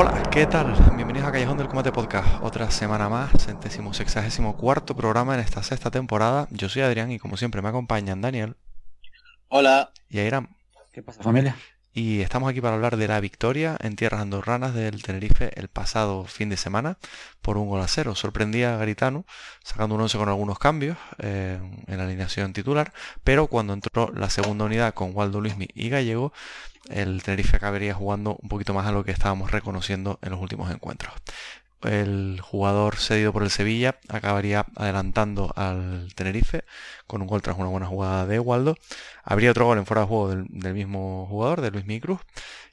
Hola, ¿qué tal? Bienvenidos a Callejón del Combate Podcast. Otra semana más, centésimo sexagésimo cuarto programa en esta sexta temporada. Yo soy Adrián y como siempre me acompañan Daniel. Hola. Y Airam. ¿Qué pasa familia? Y estamos aquí para hablar de la victoria en tierras andorranas del Tenerife el pasado fin de semana por un gol a cero. Sorprendía a Garitano sacando un 11 con algunos cambios eh, en la alineación titular, pero cuando entró la segunda unidad con Waldo Luismi y Gallego, el Tenerife acabaría jugando un poquito más a lo que estábamos reconociendo en los últimos encuentros. El jugador cedido por el Sevilla acabaría adelantando al Tenerife con un gol tras una buena jugada de Waldo. Habría otro gol en fuera de juego del, mismo jugador, de Luis Micruz.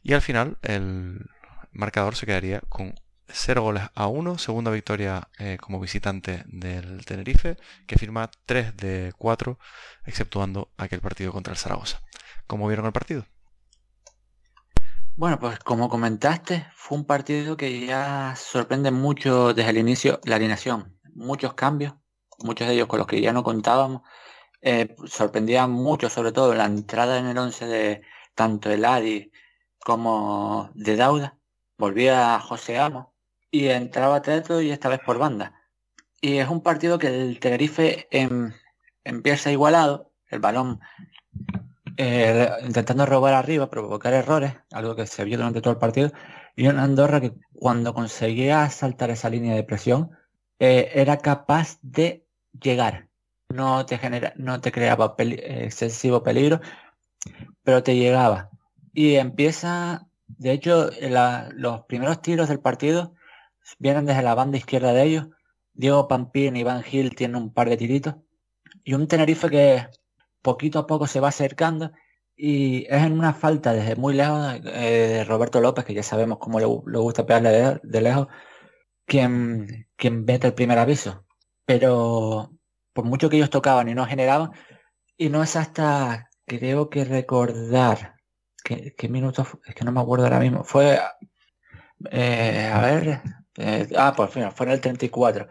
Y al final el marcador se quedaría con 0 goles a 1, segunda victoria eh, como visitante del Tenerife, que firma 3 de 4, exceptuando aquel partido contra el Zaragoza. ¿Cómo vieron el partido? Bueno, pues como comentaste, fue un partido que ya sorprende mucho desde el inicio la alineación. Muchos cambios, muchos de ellos con los que ya no contábamos. Eh, sorprendía mucho, sobre todo la entrada en el 11 de tanto el Adi como de Dauda. Volvía José Amo y entraba Teto y esta vez por banda. Y es un partido que el Tenerife em, empieza igualado, el balón eh, intentando robar arriba, provocar errores, algo que se vio durante todo el partido, y una Andorra que cuando conseguía saltar esa línea de presión, eh, era capaz de llegar. No te, genera, no te creaba excesivo peligro, pero te llegaba. Y empieza, de hecho, los primeros tiros del partido vienen desde la banda izquierda de ellos. Diego Pampín y Van Gil tienen un par de tiritos. Y un Tenerife que poquito a poco se va acercando y es en una falta desde muy lejos eh, de Roberto López, que ya sabemos cómo le, gusta pegarle de, lejos, quien, quien mete el primer aviso. Pero por mucho que ellos tocaban y no generaban, y no es hasta, creo que recordar, ¿qué, qué minutos? Es que no me acuerdo ahora mismo. Fue, eh, a ver, eh, ah, por fin, fue en el 34.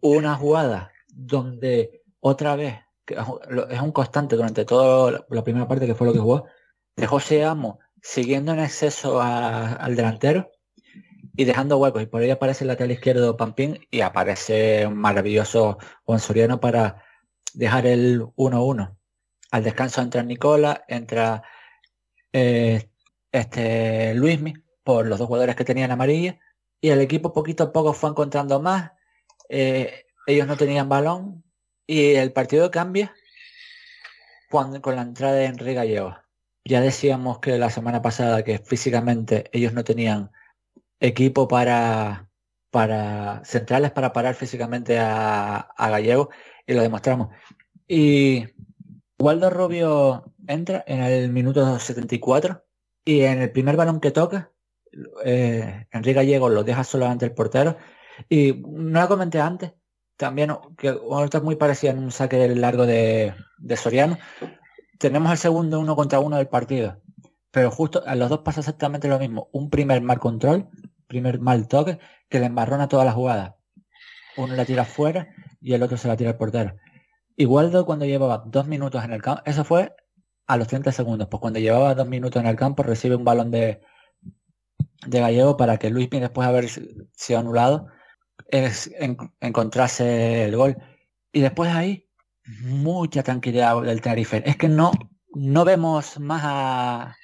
una jugada donde otra vez es un constante durante toda la primera parte que fue lo que jugó, de José Amo siguiendo en exceso al delantero y dejando huecos. Y por ahí aparece el lateral izquierdo Pampín y aparece un maravilloso Juan Soriano para dejar el 1-1. Al descanso entra Nicola, entra eh, este Luismi por los dos jugadores que tenían amarilla y el equipo poquito a poco fue encontrando más. Eh, ellos no tenían balón, y el partido cambia cuando, con la entrada de Enrique Gallego. Ya decíamos que la semana pasada que físicamente ellos no tenían equipo para, para centrales para parar físicamente a, Gallego y lo demostramos. Y Waldo Rubio entra en el minuto 74 y en el primer balón que toca, eh, Enrique Gallego lo deja solo ante el portero. Y no lo comenté antes, también que otra muy parecida en un saque largo de, de Soriano. Tenemos el segundo uno contra uno del partido, pero justo a los dos pasa exactamente lo mismo. Un primer mal control, primer mal toque, que le embarrona toda la jugada. Uno la tira fuera y el otro se la tira al portero. Igualdo cuando llevaba dos minutos en el campo, eso fue a los 30 segundos, pues cuando llevaba dos minutos en el campo recibe un balón de, de Gallego para que Luis después de haber sido anulado es encontrase el gol. Y después ahí, mucha tranquilidad del Tenerife. Es que no, no vemos más a,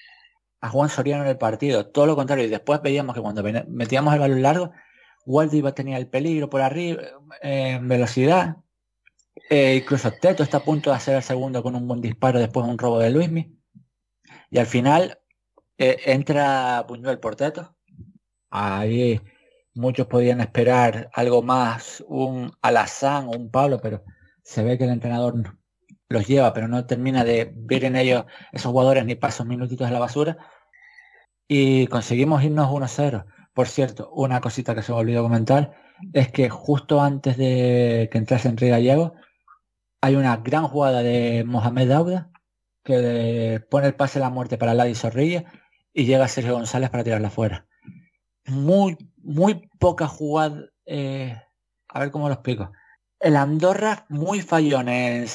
a Juan Soriano en el partido, todo lo contrario. Y después veíamos que cuando metíamos el balón largo, Waldo iba a tener el peligro por arriba, en velocidad. Eh, incluso Teto está a punto de hacer el segundo con un buen disparo después de un robo de Luismi. Y al final eh, entra Buñuel por Teto. Ahí muchos podían esperar algo más, un Alazán o un Pablo, pero se ve que el entrenador los lleva, pero no termina de ver en ellos esos jugadores ni pasos minutitos de la basura. Y conseguimos irnos 1-0. Por cierto, una cosita que se me olvidó comentar es que justo antes de que entrase Enrique Gallego, hay una gran jugada de Mohamed Dauda que pone el pase a la muerte para Ladi Zorrilla y llega Sergio González para tirarla afuera. Muy, muy poca jugada. Eh, a ver cómo lo explico. El Andorra muy fallón en,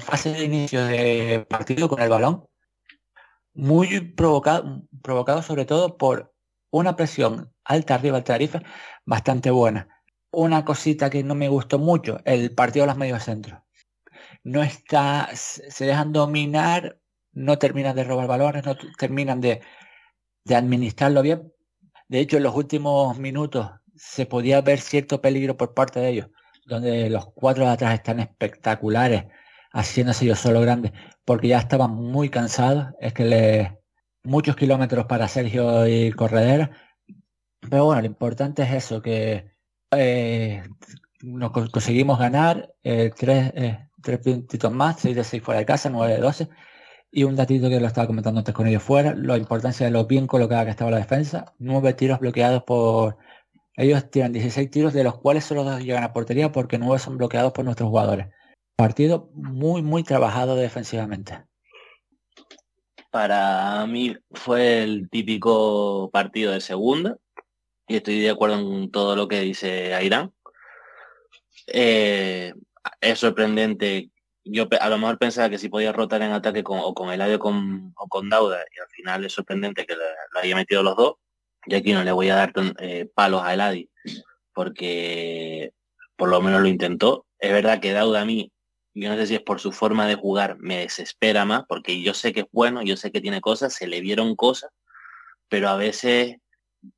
fase de inicio de partido con el balón. Muy provocado, provocado sobre todo por una presión alta arriba del Tarifa bastante buena. Una cosita que no me gustó mucho, el partido de los medios centros. No está, se dejan dominar, no terminan de robar valores, no terminan de, de administrarlo bien. De hecho, en los últimos minutos se podía ver cierto peligro por parte de ellos, donde los cuatro de atrás están espectaculares, haciéndose ellos solo grandes, porque ya estaban muy cansados. Es que le, muchos kilómetros para Sergio y Corredera. Pero bueno, lo importante es eso, que eh, nos conseguimos ganar eh, tres, eh, tres puntitos más, 6 de 6 fuera de casa, 9 de 12. Y un datito que lo estaba comentando antes con ellos fuera, la importancia de lo bien colocada que estaba la defensa. 9 tiros bloqueados por... Ellos tiran 16 tiros, de los cuales solo dos llegan a portería porque 9 son bloqueados por nuestros jugadores. Partido muy, muy trabajado defensivamente para mí fue el típico partido de segunda y estoy de acuerdo en todo lo que dice Airán. Eh, es sorprendente. Yo a lo mejor pensaba que si podía rotar en ataque con, o con Eladio con, o con Dauda y al final es sorprendente que lo, haya metido los dos. Y aquí no le voy a dar eh, palos a Eladi porque por lo menos lo intentó. Es verdad que Dauda a mí yo no sé si es por su forma de jugar, me desespera más, porque yo sé que es bueno, yo sé que tiene cosas, se le vieron cosas, pero a veces,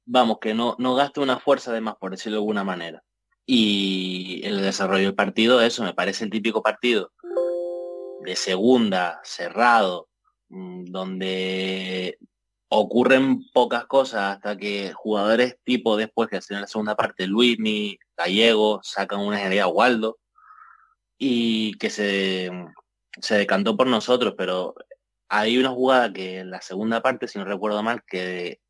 vamos, que no, no una fuerza de más, por decirlo de alguna manera. Y el desarrollo del partido, eso, me parece el típico partido de segunda, cerrado, mm, donde ocurren pocas cosas hasta que jugadores tipo después que hacen la segunda parte, Luismi, Gallego, sacan una a Waldo, y que se, se decantó por nosotros, pero hay una jugada que en la segunda parte, si no recuerdo mal, que,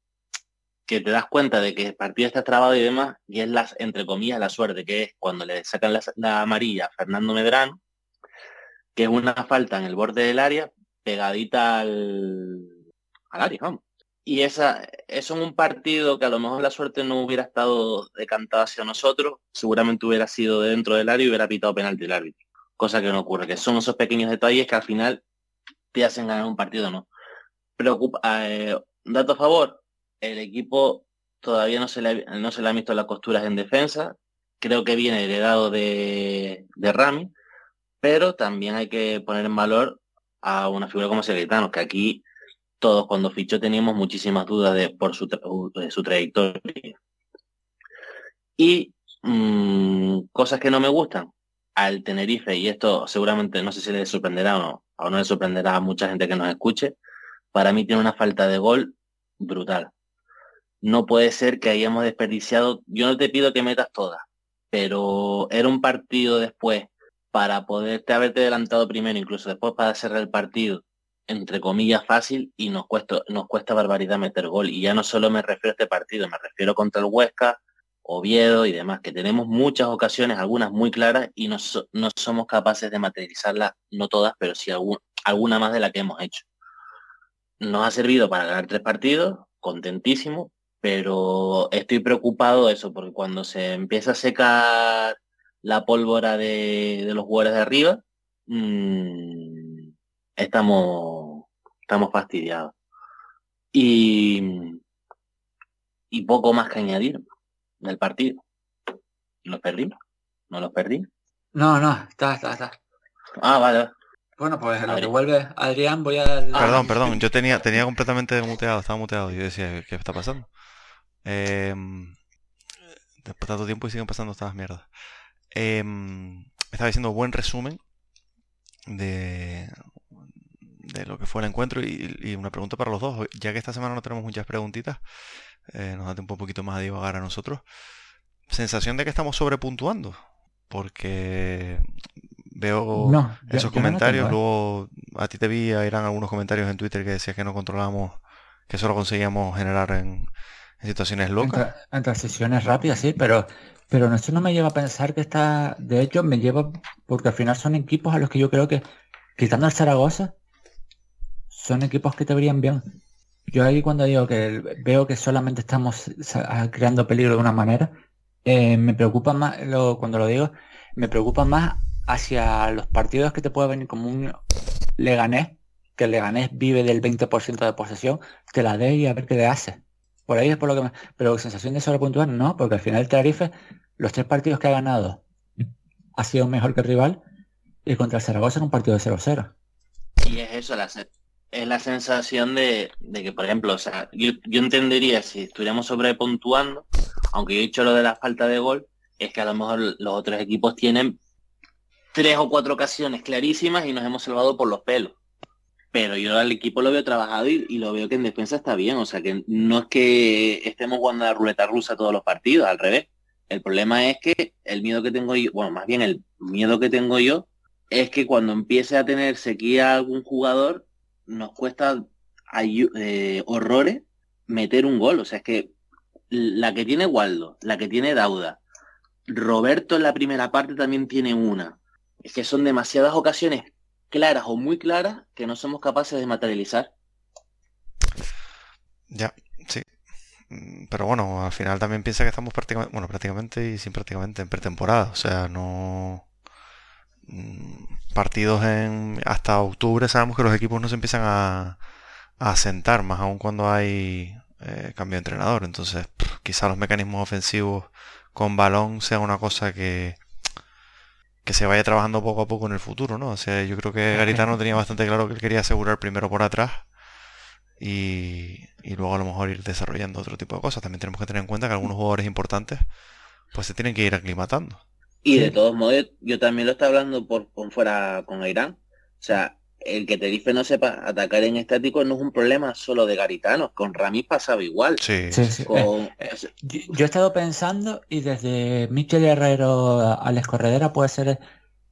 que te das cuenta de que el partido está trabado y demás, y es la, entre comillas, la suerte, que es cuando le sacan la, amarilla a Fernando Medrano, que es una falta en el borde del área, pegadita al, al área, vamos. Y esa, eso en un partido que a lo mejor la suerte no hubiera estado decantada hacia nosotros, seguramente hubiera sido dentro del área y hubiera pitado penalti el árbitro. Cosa que no ocurre, que son esos pequeños detalles que al final te hacen ganar un partido no. Preocupa, eh, dato a favor, el equipo todavía no se, le, no se le han visto las costuras en defensa. Creo que viene heredado de, de Rami, pero también hay que poner en valor a una figura como Secretano, que aquí todos cuando fichó teníamos muchísimas dudas por su, su trayectoria. Y mm, cosas que no me gustan al Tenerife, y esto seguramente no sé si le sorprenderá o no, o no le sorprenderá a mucha gente que nos escuche, para mí tiene una falta de gol brutal. No puede ser que hayamos desperdiciado, yo no te pido que metas todas, pero era un partido después para poderte haberte adelantado primero, incluso después para cerrar el partido entre comillas, fácil y nos cuesta, nos cuesta barbaridad meter gol. Y ya no solo me refiero a este partido, me refiero contra el Huesca, Oviedo y demás, que tenemos muchas ocasiones, algunas muy claras, y no, no somos capaces de materializarlas, no todas, pero sí alguna más de la que hemos hecho. Nos ha servido para ganar tres partidos, contentísimo, pero estoy preocupado de eso, porque cuando se empieza a secar la pólvora de, los jugadores de arriba, mmm, estamos, estamos fastidiados. Y, y poco más que añadir del partido. ¿Los perdimos? ¿No los perdí? No, no, está, está, está. Ah, vale. Bueno, pues lo que vuelve Adrián, voy a... Ah, perdón, perdón, yo tenía, tenía completamente muteado, estaba muteado. Yo decía, ¿qué está pasando? Em, después de tanto tiempo y siguen pasando estas mierdas. Em, estaba diciendo buen resumen de, de lo que fue el encuentro y, una pregunta para los dos. Ya que esta semana no tenemos muchas preguntitas, eh, nos da tiempo un poquito más a divagar a nosotros. Sensación de que estamos sobrepuntuando, porque veo esos comentarios, ¿eh? luego a ti te vi, eran algunos comentarios en Twitter que decías que no controlamos, que solo conseguíamos generar en, situaciones locas. En, transiciones rápidas, sí, pero pero eso no me lleva a pensar que está, de hecho me lleva, porque al final son equipos a los que yo creo que, quitando el Zaragoza, son equipos que te verían bien. Yo ahí cuando digo que veo que solamente estamos creando peligro de una manera, eh, me preocupa más, cuando lo digo, me preocupa más hacia los partidos que te puede venir como un Leganés, que el Leganés vive del 20% de posesión, te la dé y a ver qué le hace. Por ahí es por lo que me... Pero sensación de sobrepuntuar, no, porque al final el Tenerife, los tres partidos que ha ganado, ha sido mejor que el rival, y contra el Zaragoza en un partido de 0-0. Y es eso, es la sensación de, que, por ejemplo, o sea, yo, entendería si estuviéramos sobrepuntuando, aunque yo he dicho lo de la falta de gol, es que a lo mejor los otros equipos tienen tres o cuatro ocasiones clarísimas y nos hemos salvado por los pelos. Pero yo al equipo lo veo trabajado y, lo veo que en defensa está bien. O sea que no es que estemos jugando a la ruleta rusa todos los partidos, al revés. El problema es que el miedo que tengo yo, bueno, más bien el miedo que tengo yo es que cuando empiece a tener sequía algún jugador, nos cuesta eh, horrores meter un gol. O sea, es que la que tiene Waldo, la que tiene Dauda, Roberto en la primera parte también tiene una. Es que son demasiadas ocasiones claras o muy claras que no somos capaces de materializar. Ya, sí. Mm, pero bueno, al final también piensa que estamos prácticamente, bueno, prácticamente y sin prácticamente en pretemporada. O sea, no mm, partidos en hasta octubre sabemos que los equipos no se empiezan a, a sentar, más aún cuando hay eh, cambio de entrenador. Entonces, quizá los mecanismos ofensivos con balón sea una cosa que, que se vaya trabajando poco a poco en el futuro, ¿no? O sea, yo creo que Garitano tenía bastante claro que él quería asegurar primero por atrás y, y luego a lo mejor ir desarrollando otro tipo de cosas. También tenemos que tener en cuenta que algunos jugadores importantes pues se tienen que ir aclimatando. Y de todos modos, yo también lo estaba hablando por, fuera con Irán. O sea, el que Tenerife no sepa atacar en estático no es un problema solo de Garitano. Con Ramis pasaba igual. Sí, sí, eh, eh, yo, he estado pensando y desde Michel Herrero a Alex Corredera puede ser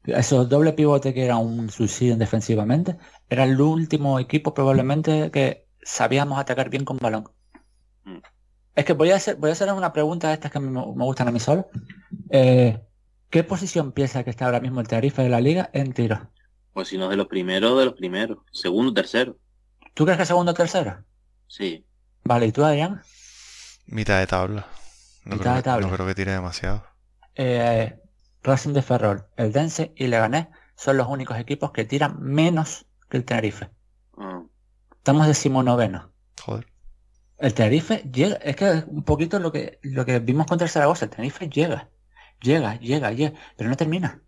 esos doble pivote que era un suicidio defensivamente. Era el último equipo probablemente que sabíamos atacar bien con balón. Mm. Es que voy a hacer, voy a hacer una pregunta de estas que me, me gustan a mí solo. Eh, ¿Qué posición piensa que está ahora mismo el Tenerife de la liga en tiro? Pues si no de los primeros, de los primeros. Segundo, tercero. ¿Tú crees que segundo o tercero? Sí. Vale, ¿y tú, Adrián? Mitad de tabla. No, Mitad creo, de tabla. no creo que tire demasiado. Eh, Racing de Ferrol, el Dense y Leganés son los únicos equipos que tiran menos que el Tenerife. Ah. Estamos decimonoveno. Joder. El Tenerife llega, es que es un poquito lo que, lo que vimos contra el Zaragoza, el Tenerife llega. Llega, llega, llega, pero no termina.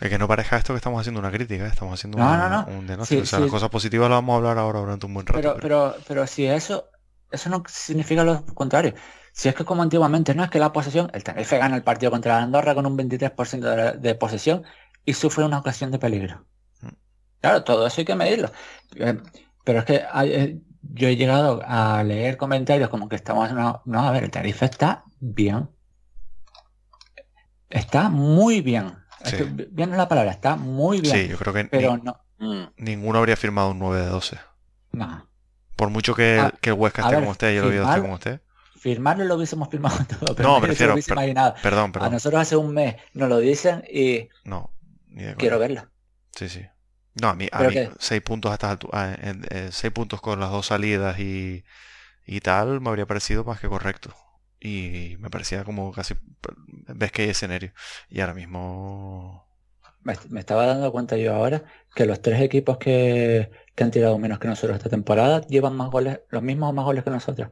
Es que no parezca esto que estamos haciendo una crítica, ¿eh? estamos haciendo un denuncio. o sea, las cosas positivas las vamos a hablar ahora durante un buen rato. Pero, pero, pero, si eso, eso no significa lo contrario. Si es que como antiguamente, no es que la posesión, el Tenerife gana el partido contra la Andorra con un 23% de, posesión y sufre una ocasión de peligro. Mm. Claro, todo eso hay que medirlo. Eh, pero es que eh, yo he llegado a leer comentarios como que estamos... No, no a ver, el Tenerife está bien. Está muy bien. Bien la palabra, está muy bien. Sí, yo creo que pero no, Mm. ninguno habría firmado un 9 de 12. No. Por mucho que, A- que el Huesca esté ver, como esté y el Oviedo esté como esté. Firmarlo lo hubiésemos firmado todo, pero No, prefiero- lo hubiese per- imaginado. Perdón, A perdón. nosotros hace un mes nos lo dicen y No, ni de coña. quiero verlo. Sí, sí. No, a mí, a ¿Pero mí qué? seis puntos a estas altu- a- en- eh, seis puntos con las dos salidas y, y tal me habría parecido más que correcto. Y me parecía como casi ves que hay escenario. Y ahora mismo Me, me estaba dando cuenta yo ahora que los tres equipos que, que han tirado menos que nosotros esta temporada llevan más goles, los mismos o más goles que nosotros.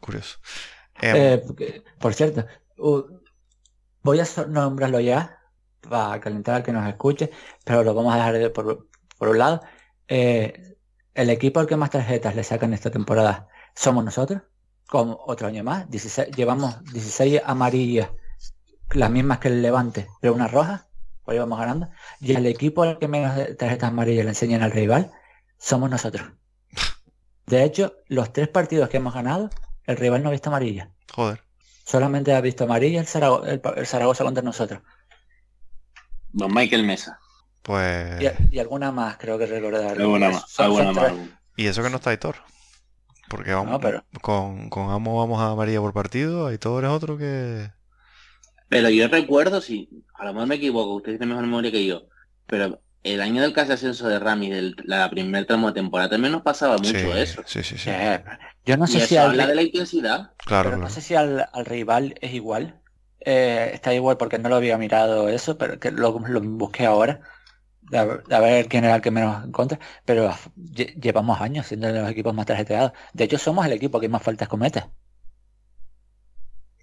curioso. Em, Eh, porque- por cierto, uh, voy a nombrarlo ya para calentar al que nos escuche, pero lo vamos a dejar de por, por un lado. Eh, el equipo al que más tarjetas le sacan esta temporada somos nosotros, con otro año más. 16 llevamos 16 amarillas, las mismas que el Levante, pero una roja, pues íbamos ganando. Y el equipo al que menos tarjetas amarillas le enseñan al rival somos nosotros. De hecho, los tres partidos que hemos ganado, el rival no ha visto amarilla. joder. Solamente ha visto amarilla el, Zarago- el, el Zaragoza contra nosotros. Don Michael Mesa. Pues. Y, y alguna más, creo que recordar. Alguna más. Son- son Alguna más. tres. Y eso que no está Aitor. Porque vamos, No, pero- con, con Amo vamos a María por partido, Aitor es otro que. Pero yo recuerdo, si a lo mejor me equivoco, usted tiene mejor memoria que yo, pero el año del casi ascenso de Rami, del la primer tramo de temporada, también nos pasaba mucho sí, eso. Sí, sí, sí. Eh, yo no sé si al, habla de la intensidad. Claro, pero no claro. sé si al, al rival es igual. Eh, está igual porque no lo había mirado eso, pero que lo, lo busqué ahora. A- de a ver quién era el que menos en contra. Pero lle- llevamos años siendo de los equipos más tarjeteados. De hecho, somos el equipo que más faltas comete.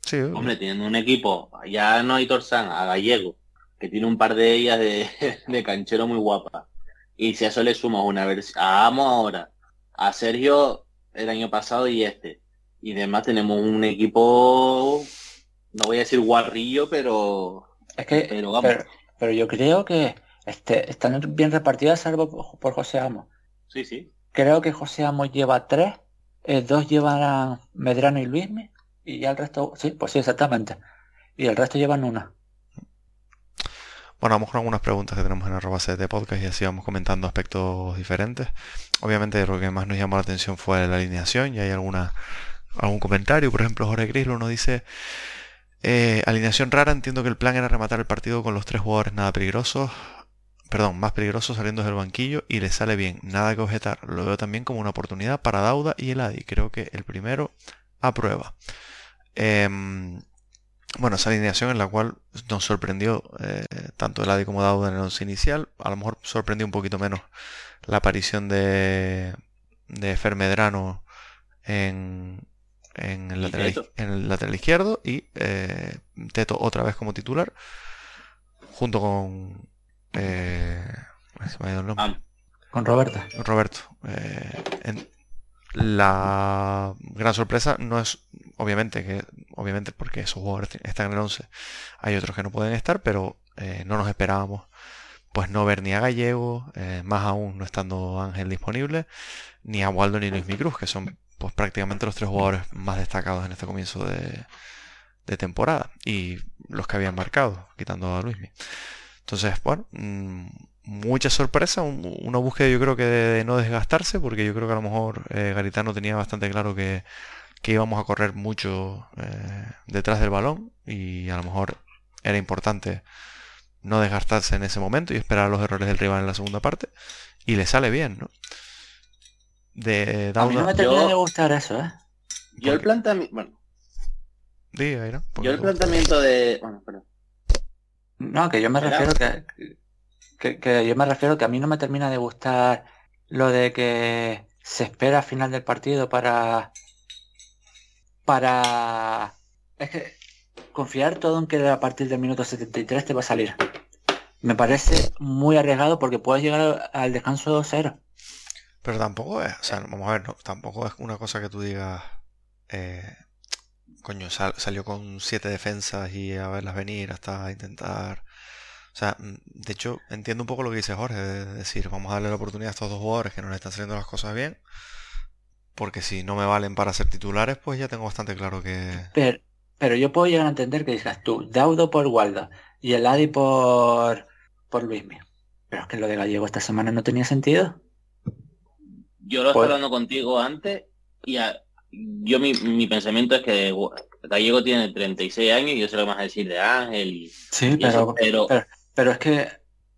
Sí, Hombre, teniendo un equipo, ya no hay Torzán, a Gallego, que tiene un par de ellas de, de canchero muy guapa. Y si a eso le sumas una versión, a Amo ahora, a Sergio el año pasado y este. Y además tenemos un equipo, no voy a decir guarrillo, pero, Es que, pero vamos. pero, pero yo creo que este, están bien repartidas salvo por, por José Amo. Sí, sí. Creo que José Amos lleva tres, eh, dos llevan Medrano y Luismi, y ya el resto, sí, pues sí, exactamente. Y el resto llevan una. Bueno, vamos con algunas preguntas que tenemos en arroba de podcast y así vamos comentando aspectos diferentes. Obviamente lo que más nos llamó la atención fue la alineación y hay alguna, algún comentario. Por ejemplo, Jorge Grislo nos dice, eh, alineación rara, entiendo que el plan era rematar el partido con los tres jugadores nada peligrosos, perdón, más peligrosos saliendo del banquillo y le sale bien, nada que objetar. Lo veo también como una oportunidad para Dauda y el Adi. Creo que el primero aprueba. Em, bueno, esa alineación en la cual nos sorprendió eh, tanto el Adi como Dauda en el once inicial. A lo mejor sorprendió un poquito menos la aparición de, de Fer Medrano en, en, el Y lateral, Teto. en el lateral izquierdo y eh, Teto otra vez como titular junto con eh, se me ha ido el nombre. Ah, Con Roberta. Roberto, eh, en- la gran sorpresa no es obviamente que obviamente porque esos jugadores están en el 11 hay otros que no pueden estar pero eh, no nos esperábamos pues no ver ni a Gallego eh, más aún no estando Ángel disponible ni a Waldo ni Luis Micruz que son pues prácticamente los tres jugadores más destacados en este comienzo de, de temporada y los que habían marcado quitando a Luismi entonces bueno mm, mucha sorpresa, un- una búsqueda yo creo que de, de no desgastarse, porque yo creo que a lo mejor eh, Garitano tenía bastante claro que, que íbamos a correr mucho eh, detrás del balón y a lo mejor era importante no desgastarse en ese momento y esperar los errores del rival en la segunda parte y le sale bien, ¿no? De A mí no me termina Yo- de gustar eso, ¿eh? yo el planteamiento, bueno, Diga, Ira, porque yo el planteamiento de, bueno, perdón. No, que yo me refiero que, que, que yo me refiero que a mí no me termina de gustar lo de que se espera al final del partido para para es que confiar todo en que a partir del minuto 73 te va a salir. Me parece muy arriesgado porque puedes llegar al descanso cero. Pero tampoco es, o sea, vamos a ver, no, tampoco es una cosa que tú digas, eh, coño, sal- salió con siete defensas y a verlas venir hasta intentar. O sea, mm, de hecho, entiendo un poco lo que dice Jorge, de decir, vamos a darle la oportunidad a estos dos jugadores que no le están saliendo las cosas bien, porque si no me valen para ser titulares, pues ya tengo bastante claro que... Pero, pero yo puedo llegar a entender que digas tú, Daudo por Waldo y el Adi por por Luismi. Pero es que lo de Gallego esta semana no tenía sentido. Yo lo Pues- estaba hablando contigo antes y a- yo mi, mi pensamiento es que Gallego tiene 36 años y yo sé lo que vas a decir de Ángel y, Sí, y eso, pero, pero pero, es que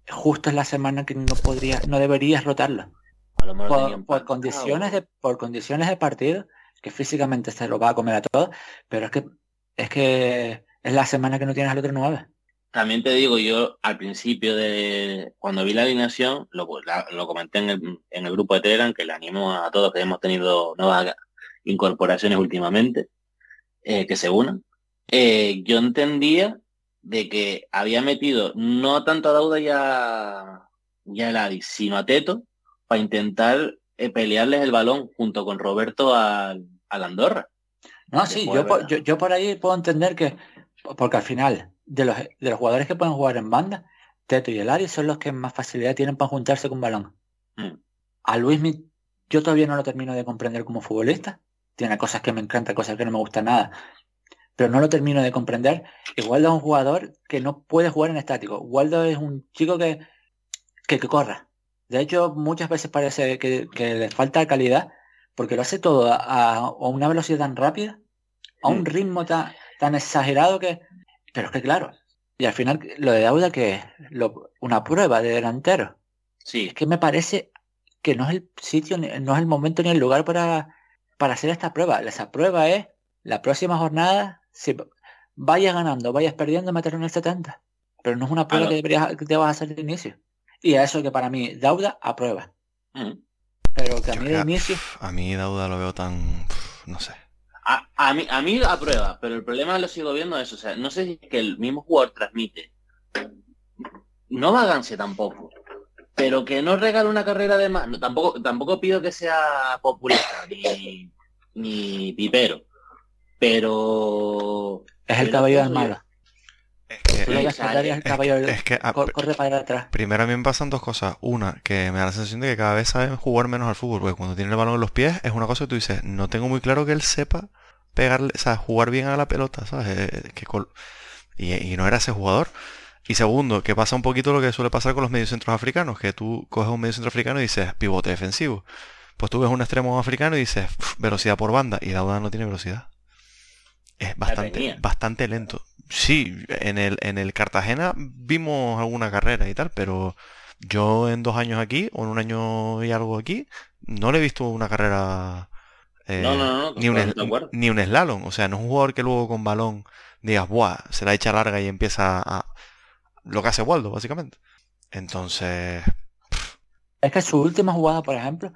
justo es la semana que no podría, no deberías rotarlo. a lo mejor lo tenía Por, condiciones de, por condiciones de partido, que físicamente se lo va a comer a todos, pero es que es que es la semana que no tienes al otro 9. También te digo, yo al principio de cuando vi la alineación, lo, la- lo comenté en el, en el grupo de Telegram, que le animo a todos que hemos tenido nuevas incorporaciones últimamente, eh, que se unan. Eh, yo entendía de que había metido no tanto a Dauda y a, y a sino a Teto, para intentar eh, pelearles el balón junto con Roberto al, al Andorra. No, sí, yo por, yo, yo por ahí puedo entender que, porque al final, de los, de los jugadores que pueden jugar en banda, Teto y Elari son los que más facilidad tienen para juntarse con balón. Mm. A Luismi, yo todavía no lo termino de comprender como futbolista. Tiene cosas que me encantan, cosas que no me gustan nada. Pero no lo termino de comprender. Y Waldo es un jugador que no puede jugar en estático. Waldo es un chico que, que, que corra. De hecho, muchas veces parece que, que le falta calidad porque lo hace todo a, una velocidad tan rápida, a un ritmo tan, tan exagerado que... Pero es que claro, y al final lo de Dauda que es Lo- una prueba de delantero. Sí, Es que me parece que no es el sitio, no es el momento ni el lugar para, para hacer esta prueba. Esa prueba es la próxima jornada, si vayas ganando, vayas perdiendo, meterlo en el 70. Pero no es una prueba Claro. que, deberías, que te vas a hacer de inicio. Y a eso que para mí, Dauda aprueba. Mm. Pero que a mí de inicio... A mí Dauda lo veo tan... no sé. A, a mí, a mí aprueba, pero el problema lo sigo viendo es, o sea, no sé si es que el mismo jugador transmite. No vaganse tampoco, pero que no regale una carrera de más. No, tampoco, tampoco pido que sea populista ni, ni pipero, pero Es el caballo yo- malo. Es que, es es que a- corre para atrás. primero a mí me pasan dos cosas. Una, que me da la sensación de que cada vez sabe jugar menos al fútbol, porque cuando tiene el balón en los pies es una cosa que tú dices, no tengo muy claro que él sepa pegarle, o sea, jugar bien a la pelota, ¿sabes? Eh, que col- y, y no era ese jugador. Y segundo, que pasa un poquito lo que suele pasar con los mediocentros africanos, que tú coges un mediocentro africano y dices pivote defensivo. Pues tú ves un extremo africano y dices "Uf, velocidad por banda, y Dauda no tiene velocidad. Es bastante, bastante lento. Sí, en el, en el Cartagena vimos alguna carrera y tal, pero yo en dos años aquí, o en un año y algo aquí, no le he visto una carrera eh, no, no, no, ni, un, ni un slalom. O sea, no es un jugador que luego con balón digas, buah, se la echa larga y empieza a... Lo que hace Waldo, básicamente. Entonces, Es que su última jugada, por ejemplo,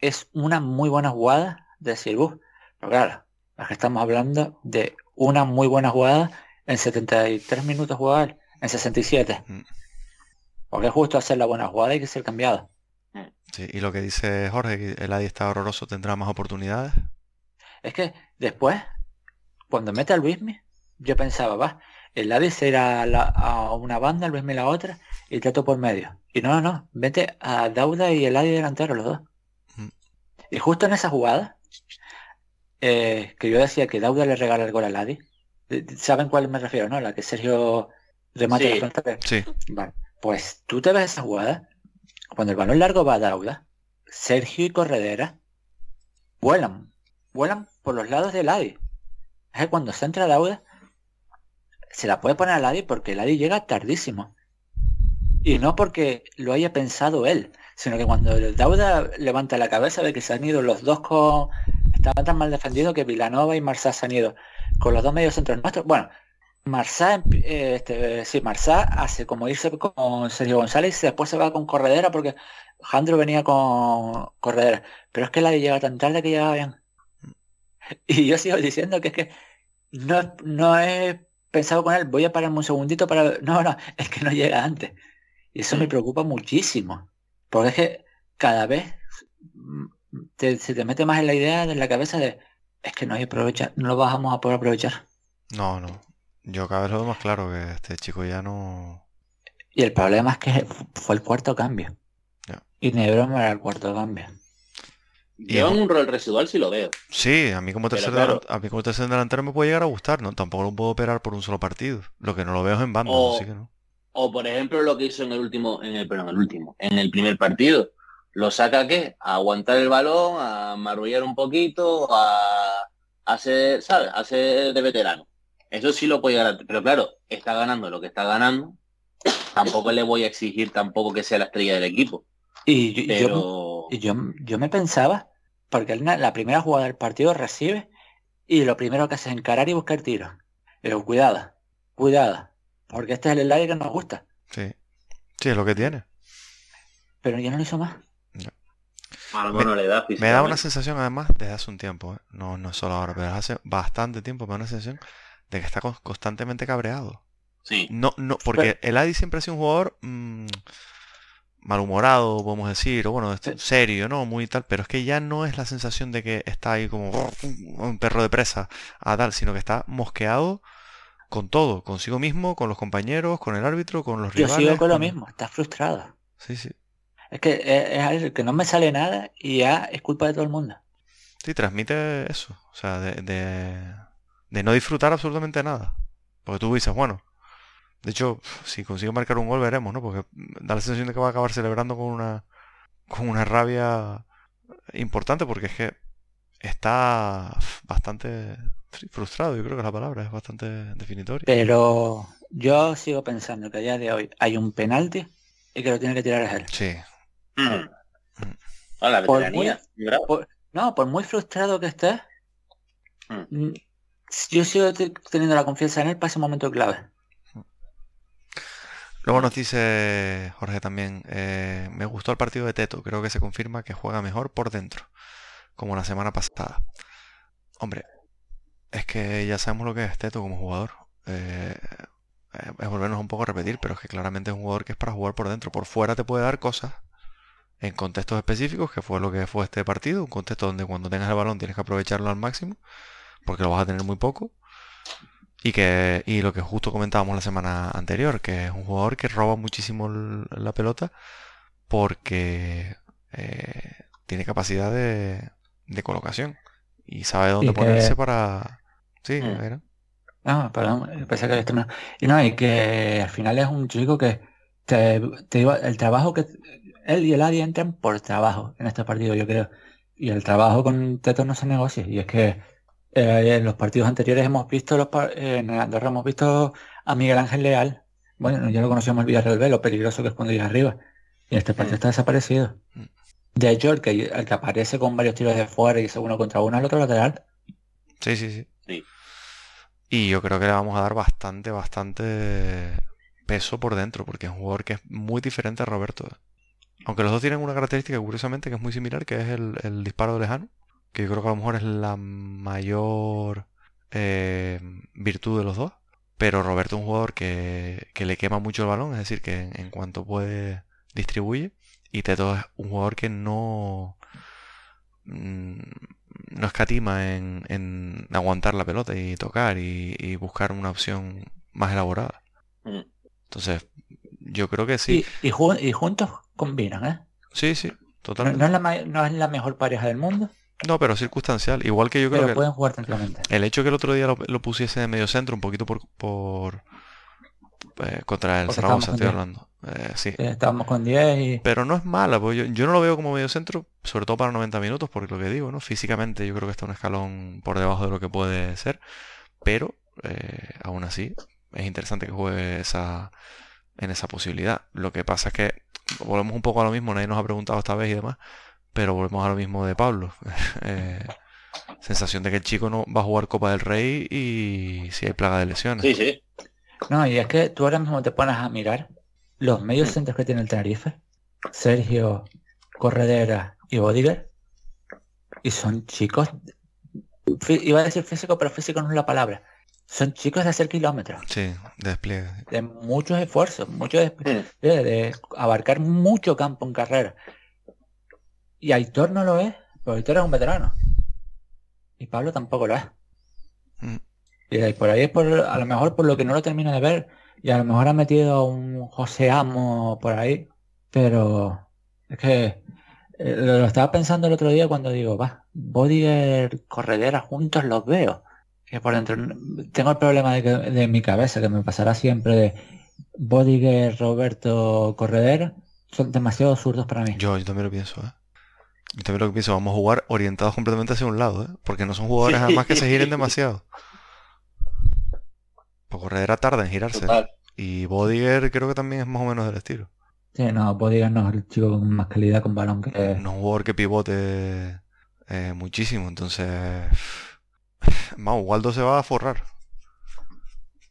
es una muy buena jugada de Silbus. Pero claro, es que estamos hablando de una muy buena jugada en 73 minutos jugar, en 67. Mm. Porque justo hacer la buena jugada hay que ser cambiado. sí, y lo que dice Jorge, que el Adi está horroroso, tendrá más oportunidades. Es que después, cuando mete a Luismi, yo pensaba, va, el Adi se irá a, la- a una banda, el Luismi la otra, y trato por medio. Y no, no, no, mete a Dauda y el Adi delantero, los dos. Mm. Y justo en esa jugada, eh, que yo decía que Dauda le regala el gol al Adi, eh, ¿saben cuál me refiero, no? La que Sergio remata Sí. la frontal. Sí, Vale, pues tú te ves esa jugada, cuando el balón largo va a Dauda, Sergio y Corredera vuelan, vuelan por los lados del Adi. Es que cuando se entra Dauda, se la puede poner al Adi porque el Adi llega tardísimo. Y no porque lo haya pensado él, sino que cuando el Dauda levanta la cabeza de que se han ido los dos con... Estaban tan mal defendidos que Vilanova y Marsá se han ido con los dos medios centros nuestros. Bueno, Marsá, eh, este, sí, Marsá hace como irse con Sergio González y después se va con Corredera porque Jandro venía con Corredera. Pero es que la llega tan tarde que llegaba bien. Y yo sigo diciendo que es que no, no he pensado con él, voy a pararme un segundito para... No, no, es que no llega antes. Y eso me preocupa muchísimo. Porque es que cada vez mm, te- se te mete más en la idea de la cabeza de es que no hay aprovecha, no lo vamos a poder aprovechar. no, no. Yo cada vez lo veo más claro que este chico ya no... Y el problema es que fue el cuarto cambio. Ya. Y ni broma era el cuarto cambio. Llevan un rol residual si lo veo. Sí, a mí como Pero tercer, claro. delan- a mí como tercer delantero me puede llegar a gustar, ¿no? Tampoco lo puedo operar por un solo partido. Lo que no lo veo es en banda, O- así que no. O por ejemplo lo que hizo en el último, en el, perdón, el último, en el primer partido. Lo saca qué? A aguantar el balón, a marrullar un poquito, a, hacer, ¿sabes? A ser de veterano. Eso sí lo puede ganar. Pero claro, está ganando lo que está ganando. Tampoco le voy a exigir tampoco que sea la estrella del equipo. Y yo, yo, yo, me pensaba, porque la primera jugada del partido recibe y lo primero que hace es encarar y buscar tiros. Pero cuidado, cuidado, porque este es el aire que nos gusta. Sí, sí, es lo que tiene. Pero ya no lo hizo más. me, le da, me da una sensación además desde hace un tiempo, ¿eh? no, no solo ahora, pero hace bastante tiempo me da una sensación de que está constantemente cabreado. Sí. No, no, porque el Adi siempre ha sido un jugador mm, malhumorado, podemos decir, o bueno, serio, ¿no? Muy tal, pero es que ya no es la sensación de que está ahí como un perro de presa a tal, sino que está mosqueado con todo, consigo mismo, con los compañeros, con el árbitro, con los rivales. Yo sigo con lo mismo, está frustrado. Sí, sí. Es que es, que no me sale nada y ya es culpa de todo el mundo. Sí, transmite eso, o sea, de, de, no disfrutar absolutamente nada. Porque tú dices, bueno, de hecho, si consigue marcar un gol veremos, ¿no? Porque da la sensación de que va a acabar celebrando con una, con una rabia importante porque es que está bastante frustrado, yo creo que la palabra es bastante definitoria. Pero yo sigo pensando que a día de hoy hay un penalti y que lo tiene que tirar a él. Sí. Mm. Mm. por muy, no, por muy frustrado que esté, mm. yo sigo teniendo la confianza en él para ese momento clave. Luego nos dice Jorge también, eh, me gustó el partido de Teto, creo que se confirma que juega mejor por dentro, como la semana pasada. Hombre, es que ya sabemos lo que es Teto como jugador. Eh, eh, es volvernos un poco a repetir, pero es que claramente es un jugador que es para jugar por dentro. Por fuera te puede dar cosas en contextos específicos, que fue lo que fue este partido, un contexto donde cuando tengas el balón tienes que aprovecharlo al máximo, porque lo vas a tener muy poco. Y que y lo que justo comentábamos la semana anterior, que es un jugador que roba muchísimo la pelota porque eh, tiene capacidad de, de colocación y sabe dónde ponerse para Sí, mm. Ah, perdón, pensé que esto no. Y no, y que al final es un chico que te, te iba, el trabajo que él y el Adi entran por trabajo en este partido, yo creo. Y el trabajo con Teto no se negocia. Y es que eh, en los partidos anteriores hemos visto los en Andorra hemos visto a Miguel Ángel Leal. Bueno, ya lo conocíamos el Villarreal B, lo peligroso que es cuando llega arriba. Y este partido mm. está desaparecido. Mm. De hecho, el que, el que aparece con varios tiros de fuera y se uno contra uno al otro lateral. Sí, sí, sí. Y yo creo que le vamos a dar bastante, bastante peso por dentro, porque es un jugador que es muy diferente a Roberto. Aunque los dos tienen una característica, curiosamente, que es muy similar, que es el, disparo lejano, que yo creo que a lo mejor es la mayor eh, virtud de los dos. Pero Roberto es un jugador que, le quema mucho el balón, es decir, que en, cuanto puede distribuye. Y Teto es un jugador que no... Mm, no escatima en, aguantar la pelota y tocar y, buscar una opción más elaborada. Mm. Entonces, yo creo que sí. Y, y, juntos combinan, ¿eh? Sí, sí, totalmente. ¿No, es la, mejor pareja del mundo? No, pero circunstancial. Igual que yo creo que... pueden jugar tranquilamente. El hecho que el otro día lo, pusiese de medio centro, un poquito por... por eh, contra el Zaragoza, estoy hablando. Eh, sí. Estábamos con 10 y... Pero no es mala, porque yo, no lo veo como medio centro, sobre todo para 90 minutos, porque lo que digo, ¿no? Físicamente yo creo que está un escalón por debajo de lo que puede ser, pero eh, aún así es interesante que juegue esa, en esa posibilidad. Lo que pasa es que volvemos un poco a lo mismo, nadie nos ha preguntado esta vez y demás, pero volvemos a lo mismo de Pablo. Eh, sensación de que el chico no va a jugar Copa del Rey y si hay plaga de lesiones. Sí, sí. No, y es que tú ahora mismo te pones a mirar los medios mm. centros que tiene el Tenerife, Sergio, Corredera y Bodiger, y son chicos, iba a decir físico, pero físico no es la palabra. Son chicos de hacer kilómetros. Sí, despliegue. De muchos esfuerzos, mucho de, mm. de, abarcar mucho campo en carrera. Y Aitor no lo es, pero Aitor es un veterano. Y Pablo tampoco lo es. Mm. Y por ahí es por, a lo mejor por lo que no lo termino de ver, y a lo mejor ha metido un José Amo por ahí, pero es que eh, lo, estaba pensando el otro día cuando digo, va, Bodiger, Corredera juntos los veo. Que por dentro tengo el problema de, que, de mi cabeza, que me pasará siempre de Bodiger, Roberto, Corredera son demasiado zurdos para mí. Yo, yo también lo pienso, ¿eh? Yo también lo pienso, vamos a jugar orientados completamente hacia un lado, ¿eh? Porque no son jugadores Sí. además que se giren demasiado. Pues Corredera tarda en girarse. Total. Y Bodiger creo que también es más o menos del estilo. Sí, no, Bodiger no es el chico con más calidad con balón que... No es un jugador que pivote eh, muchísimo, entonces... Vamos, Waldo se va a forrar.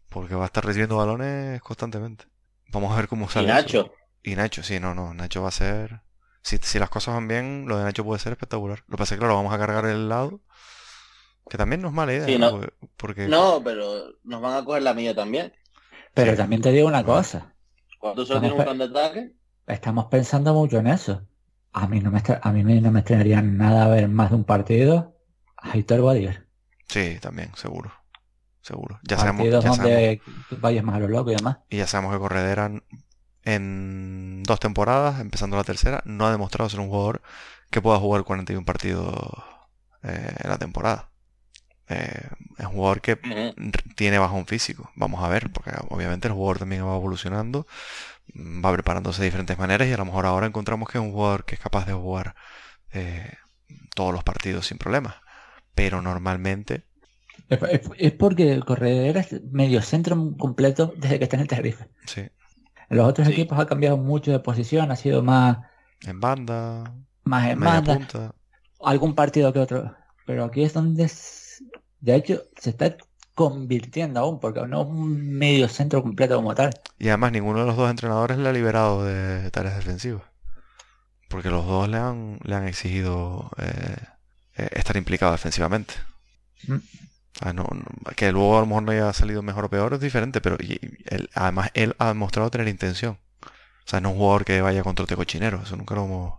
Porque va a estar recibiendo balones constantemente. Vamos a ver cómo Y sale. eso. Nacho, Y Nacho, sí, no, no, Nacho va a ser... Si, si las cosas van bien, lo de Nacho puede ser espectacular. Lo que pasa es que, claro, vamos a cargar el lado. Que también no es mala idea, Sí, ¿no? no. Porque- Porque no, pero nos van a coger la milla también. Pero Sí. también te digo una cosa. Cuando solo Vamos tiene un plan de ataque, Estamos pensando mucho en eso. A mí no me, a mí no me extrañaría nada ver más de un partido a Héctor Bodiger. Sí, también, seguro. Seguro. Ya sabemos, ya sabemos- vayas más a lo loco y demás. y ya sabemos que Corredera en dos temporadas, empezando la tercera, no ha demostrado ser un jugador que pueda jugar 41 partidos eh, en la temporada. Eh, es un jugador que tiene bajón físico. Vamos a ver, porque obviamente el jugador también va evolucionando, mm, va preparándose de diferentes maneras y a lo mejor ahora encontramos que es un jugador que es capaz de jugar eh, todos los partidos sin problemas. Pero normalmente, Es, es- es porque Corredera es medio centro completo desde que está en el Tenerife. sí, En los otros Sí. equipos ha cambiado mucho de posición, ha sido más, en banda, más en banda, punta. algún partido que otro. Pero aquí es donde, de hecho, se está convirtiendo aún, porque no es un medio centro completo como tal. Y además ninguno de los dos entrenadores le ha liberado de tareas defensivas. Porque los dos le han, le han exigido eh, eh, estar implicado defensivamente. Mm. Ah, no- no- que luego a lo mejor no haya salido mejor o peor es diferente, pero y- y él- además él ha demostrado tener intención. O sea, no es un jugador que vaya contra trote cochinero, eso nunca lo hemos,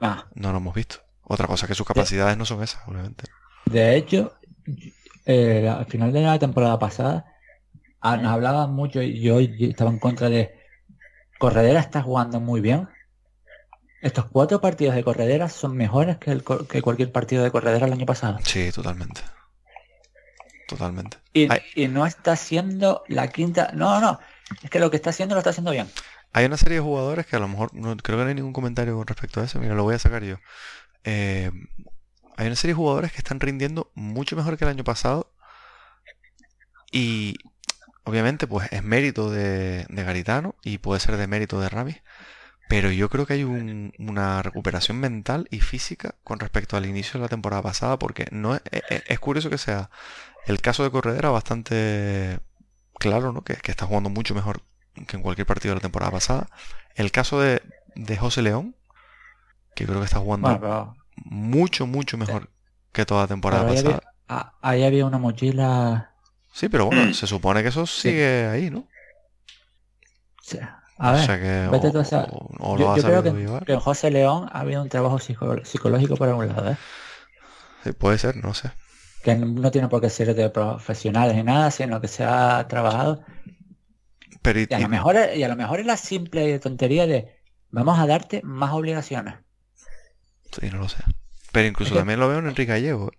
Ah, no lo hemos visto. Otra cosa que sus capacidades no son esas, obviamente. de hecho, eh, al final de la temporada pasada, ah, nos hablaban mucho y yo estaba en contra de Corredera está jugando muy bien. Estos cuatro partidos de Corredera son mejores que, el, que cualquier partido de Corredera el año pasado. Sí, totalmente. Totalmente. Y, no está haciendo la quinta. No, no. Es que lo que está haciendo lo está haciendo bien. Hay una serie de jugadores que a lo mejor no creo que no hay ningún comentario con respecto a eso. Mira, lo voy a sacar yo. Eh, hay una serie de jugadores que están rindiendo mucho mejor que el año pasado. Y obviamente, pues es mérito de, de Garitano y puede ser de mérito de Ramis. Pero yo creo que hay un- una recuperación mental y física con respecto al inicio de la temporada pasada. Porque no es, es- es curioso que sea el caso de Corredera bastante claro, ¿no? Que, que está jugando mucho mejor que en cualquier partido de la temporada pasada. El caso de, de José León, que creo que está jugando Bueno, pero mucho, mucho mejor que toda la temporada pero ahí, pasada. había, ah, ahí había una mochila. Sí, pero bueno, se supone que eso sigue ahí, ¿no? o sea, a o ver, sea que vete o, tú a sa- o- o yo, creo que, en José León ha habido un trabajo psico- psicológico por algún lado, ¿eh? Sí, puede ser, no sé. Que no tiene por qué ser de profesionales ni nada, sino que se ha trabajado. Pero y- Y a lo mejor, y a lo mejor es la simple tontería de vamos a darte más obligaciones. sí, no lo sé. Pero incluso Es que- también lo veo en Enrique Gallego.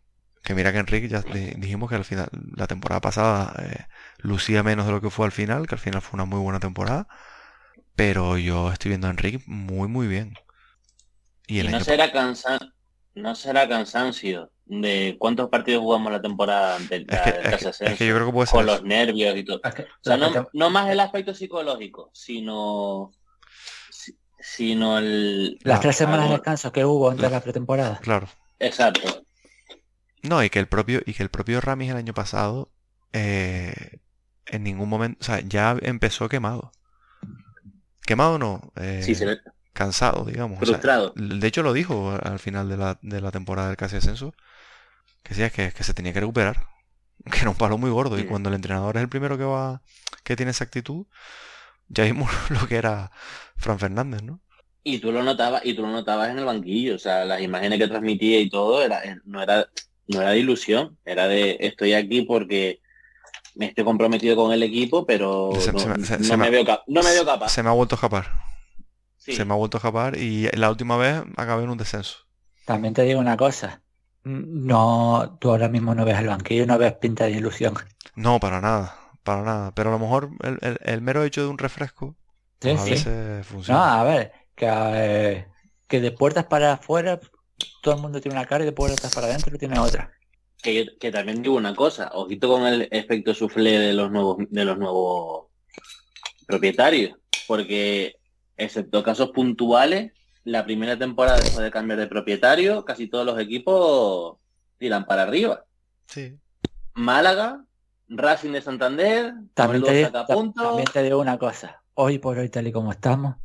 Que mira que Enrique ya di- dijimos que al final, la temporada pasada eh, lucía menos de lo que fue al final, que al final fue una muy buena temporada. Pero yo estoy viendo a Enrique muy, muy bien. Y y el no año será cansa no será cansancio de cuántos partidos jugamos la temporada del Es que, es, que, es que yo creo que puede ser con eso. los nervios y todo. Es que- O sea, no, no más el aspecto psicológico, sino si- sino el las tres semanas de descanso que hubo entre La- la pretemporada. Claro. exacto. No, y que el propio, y que el propio Ramis el año pasado eh, en ningún momento, o sea, ya empezó quemado. Quemado no, eh, Sí, se ve cansado, digamos. o sea, frustrado. de hecho lo dijo al final de la, de la temporada del casi ascenso, que decía que, que se tenía que recuperar, que era un palo muy gordo, y cuando el entrenador es el primero que va, que tiene esa actitud, ya vimos lo que era Fran Fernández, ¿no? Y tú lo notabas, y tú lo notabas en el banquillo, o sea, las imágenes que transmitía y todo, era, no era, no era de ilusión, era de estoy aquí porque me estoy comprometido con el equipo, pero Se- no, se me- se- no se me me- veo cap- no me veo capaz. Se me ha vuelto a escapar. Sí. Se me ha vuelto a escapar y la última vez acabé en un descenso. También te digo una cosa. No, tú ahora mismo no ves el banquillo, no ves pinta de ilusión. No, para nada. para nada. Pero a lo mejor el, el- el mero hecho de un refresco Sí, pues a sí. veces No, funciona. a ver, que, eh, que de puertas para afuera todo el mundo tiene una cara y de puertas para adentro tiene otra. Que, que también digo una cosa, ojito con el efecto soufflé de los nuevos, de los nuevos propietarios, porque excepto casos puntuales, la primera temporada después de cambiar de propietario, casi todos los equipos tiran para arriba. Sí. Málaga, Racing de Santander, También te, digo, también te digo una cosa. Hoy por hoy, tal y como estamos,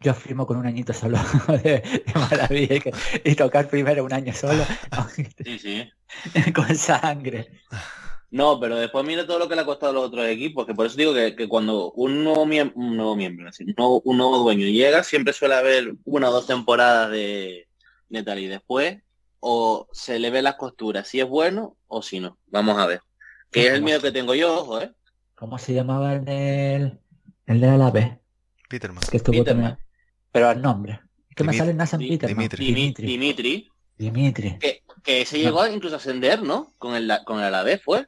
yo firmo con un añito solo de, de maravilla y, que- y tocar primero un año solo Sí, sí. con sangre. No, pero después mira todo lo que le ha costado a los otros equipos, que por eso digo que, que cuando un nuevo, miem- un nuevo miembro, así, un, nuevo, un nuevo dueño llega, siempre suele haber una o dos temporadas de, de tal y después o se le ve las costuras, si es bueno o si no. Vamos a ver. Que es el miedo que tengo yo, ojo, ¿eh? ¿Cómo se llamaba el del el de la? Peterman. Que estuvo Peterman. Pero al nombre. Que me Dimit- sale Nathan Peterman. Dimitri. Dimi- Dimitri. Dimitri, Dimitri. que, que se llegó a incluso a ascender, ¿no? Con el, con el Alavés fue.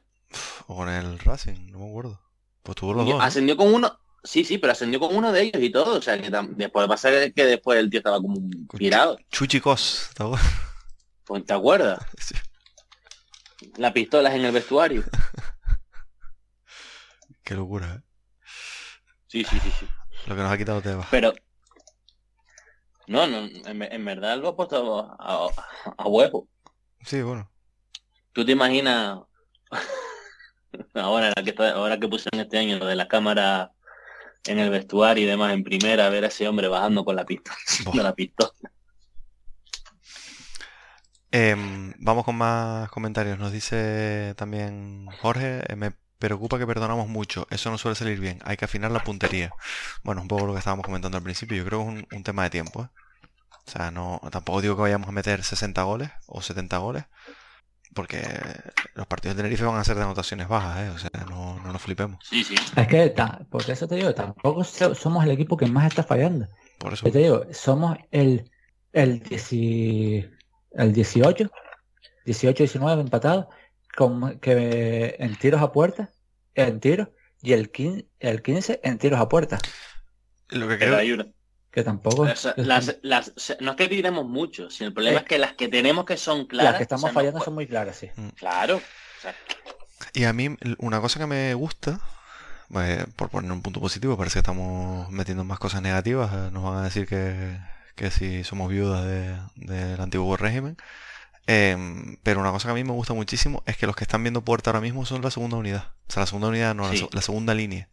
O con el Racing, no me acuerdo. Pues tuvo los Y dos. ¿no? ascendió con uno, sí, sí, pero ascendió con uno de ellos y todo. O sea, que después pasa que, que después el tío estaba como pirado. Chuchi Cos, ¿te acuerdas? Pues, ¿Te acuerdas? Sí. Las pistolas en el vestuario. Qué locura, ¿eh? Sí, sí, sí, sí. Lo que nos ha quitado Tebas. Pero. No, no, en, en verdad lo ha puesto a, a, a huevo. Sí, bueno. ¿Tú te imaginas ahora que ahora que pusieron este año lo de la cámara en el vestuario y demás en primera, ver a ese hombre bajando con la pistola, con la pistola. Em, vamos con más comentarios. Nos dice también Jorge, eh, me preocupa que perdonamos mucho. Eso no suele salir bien. Hay que afinar la puntería. Bueno, un poco lo que estábamos comentando al principio. Yo creo que es un, un tema de tiempo. ¿eh? O sea, no, tampoco digo que vayamos a meter 60 goles o 70 goles. Porque los partidos de Tenerife van a ser de anotaciones bajas, ¿eh? O sea, no, no nos flipemos. Sí, sí. Es que, porque eso te digo, tampoco so- somos el equipo que más está fallando. Por eso. Yo te digo, somos el, el, 10 el 18, 18, 19 empatados, con, que en tiros a puerta, en tiros, y el 15, el 15 en tiros a puerta, Lo que creo, hay una. que tampoco... Las- las- no es que tiremos mucho, sino el problema Eh, es que las que tenemos que son claras. las que estamos o sea, no fallando son muy claras, sí. Claro. O sea, Y a mí una cosa que me gusta, pues, por poner un punto positivo, parece que estamos metiendo más cosas negativas, eh, nos van a decir que, que si somos viudas de- del antiguo régimen. Em, pero una cosa que a mí me gusta muchísimo es que los que están viendo puerta ahora mismo son la segunda unidad. O sea, la segunda unidad, no, la, Sí. se- la segunda línea.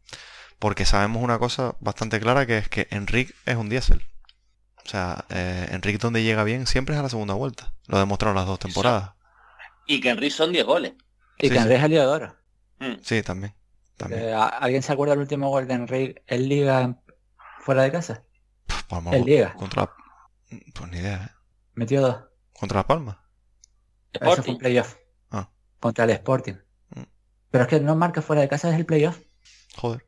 Porque sabemos una cosa bastante clara que es que Enrique es un diésel. O sea, eh, Enrique donde llega bien siempre es a la segunda vuelta. Lo ha demostrado las dos temporadas. y que en Riz son 10 goles. Y Sí, que sí. Andrés Liga de Oro. Mm. Sí, también. también. Eh, ¿a- ¿Alguien se acuerda del último gol de Enrique en Liga fuera de casa? Pues, vamos, en Liga. Contra la... Pues ni idea, ¿eh? Metió dos. Contra Las Palmas. Eso fue Sporting. un playoff. Ah. Contra el Sporting. Mm. Pero es que no marca fuera de casa es el playoff. Joder.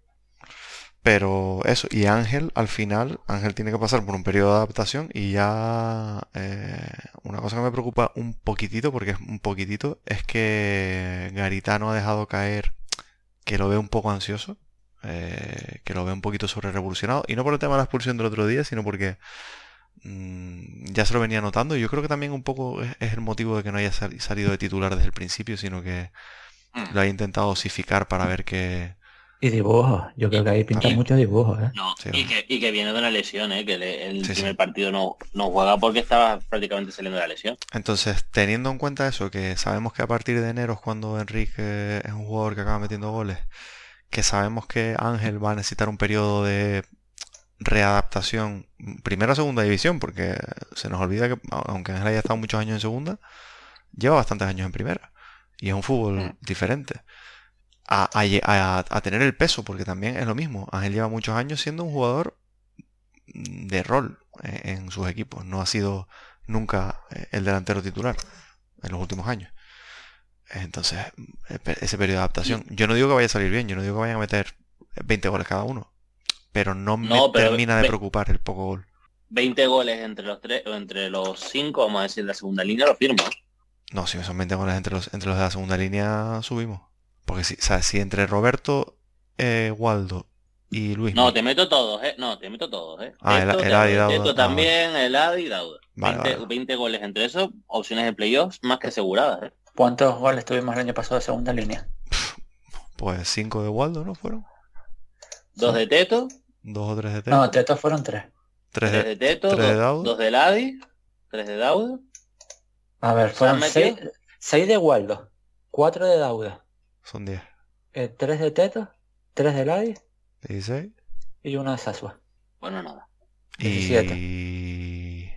Pero eso, y Ángel, al final, Ángel tiene que pasar por un periodo de adaptación y ya eh, una cosa que me preocupa un poquitito, porque es un poquitito, es que Garitano ha dejado caer que lo ve un poco ansioso, eh, que lo ve un poquito sobre revolucionado, y no por el tema de la expulsión del otro día, sino porque ya se lo venía notando, y yo creo que también un poco es, es el motivo de que no haya sal- salido de titular desde el principio, sino que Mm. lo haya intentado dosificar para ver que... Y dibujos. Yo creo que ahí pintan Y- muchos dibujos, ¿eh? No, Sí, y, que, y que viene de una lesión, ¿eh? que le- el Sí, primer sí. partido no, no juega porque estaba prácticamente saliendo de la lesión. Entonces, teniendo en cuenta eso, que sabemos que a partir de enero es cuando Enrique es un jugador que acaba metiendo goles, que sabemos que Ángel va a necesitar un periodo de readaptación, primero a segunda división, porque se nos olvida que, aunque Ángel haya estado muchos años en segunda, lleva bastantes años en primera. Y es un fútbol Mm. diferente. A, a lle- a- a tener el peso, porque también es lo mismo. Ángel lleva muchos años siendo un jugador de rol eh, en sus equipos. No ha sido nunca eh, el delantero titular en los últimos años. Entonces, eh, ese periodo de adaptación. Yo no digo que vaya a salir bien, yo no digo que vayan a meter 20 goles cada uno. Pero no me No, pero termina de preocupar el poco gol. 20 goles entre los tres o entre los cinco, vamos a decir, la segunda línea, lo firmo. No, si son 20 goles entre los, entre los de la segunda línea, subimos. Porque si, o sea, si entre Roberto eh, Waldo y Luis. No, te meto todos, ¿eh? No, te meto todos, ¿eh? Ah, el- Teto, el Adi, Dauda. Ah, también, el Adi y Dauda. Vale, 20, vale. 20 goles entre esos, opciones de playoffs más que aseguradas, ¿eh? ¿Cuántos goles tuvimos el año pasado de segunda línea? Pues cinco de Waldo, ¿no fueron? Dos de Teto, Dos o tres de Teto. No, Tetos fueron tres. tres tres de... de Teto, tres de dos, Dauda. dos del Adi, tres de Dauda. A ver, ¿Se han fueron seis, seis de Waldo, cuatro de Dauda, Son diez. eh, tres de Tetos, tres de Ladi 16. y uno de Sasua. Bueno, nada. Y...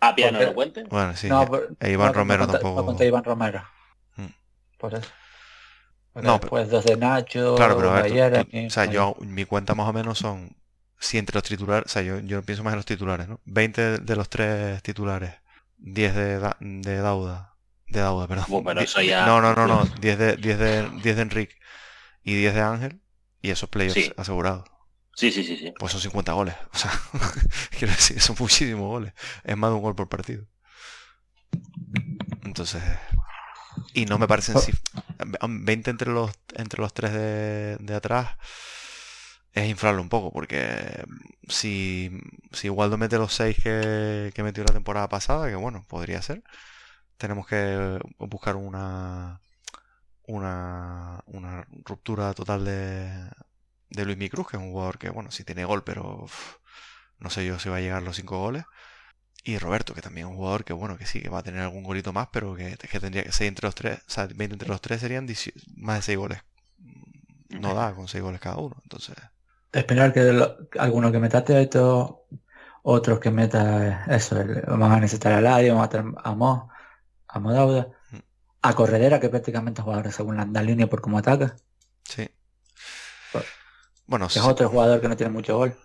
A piano Porque- no cuente. Bueno, sí. no, por- e Iván no, Romero no tampoco- No conté Iván Romero. Mm. Por eso. Porque No, después dos de Nacho, Claro, pero a ver, tú- tú- o sea, yo, mi cuenta más o menos son, si entre los titulares, o sea, yo, yo pienso más en los titulares, ¿no? 20 de los tres titulares, 10 de, Da- de Dauda, de Dauda, perdón. Buah, pero eso ya- No, no, no, no, 10 de, 10 de, 10 de Enrique y 10 de Ángel, y esos playoffs Sí. asegurados. Sí, sí, sí, sí. Pues son 50 goles, o sea, quiero decir, son muchísimos goles, es más de un gol por partido. Entonces, y no me parecen Oh. si 20 entre los entre los tres de, de atrás es inflarlo un poco porque si si Waldo mete los 6 que, que metió la temporada pasada que bueno podría ser tenemos que buscar una una una ruptura total de de Luis Micruz que es un jugador que bueno sí tiene gol pero uf, no sé yo si va a llegar a los 5 goles y Roberto, que también es un jugador que bueno, que sí, que va a tener algún golito más, pero que, que tendría que ser entre los tres, o sea, 20 entre los tres serían 18 más de 6 goles. No da con 6 goles cada uno, entonces... Esperar que lo- alguno que meta Teto, otros que meta eso, el- van a necesitar a Ladio, van a tener a Mo, a Mo Dauda, Mm. a Corredera, que prácticamente es jugador según la, la línea por cómo ataca, Sí. Pues, Bueno, sí, es otro jugador que no tiene mucho gol.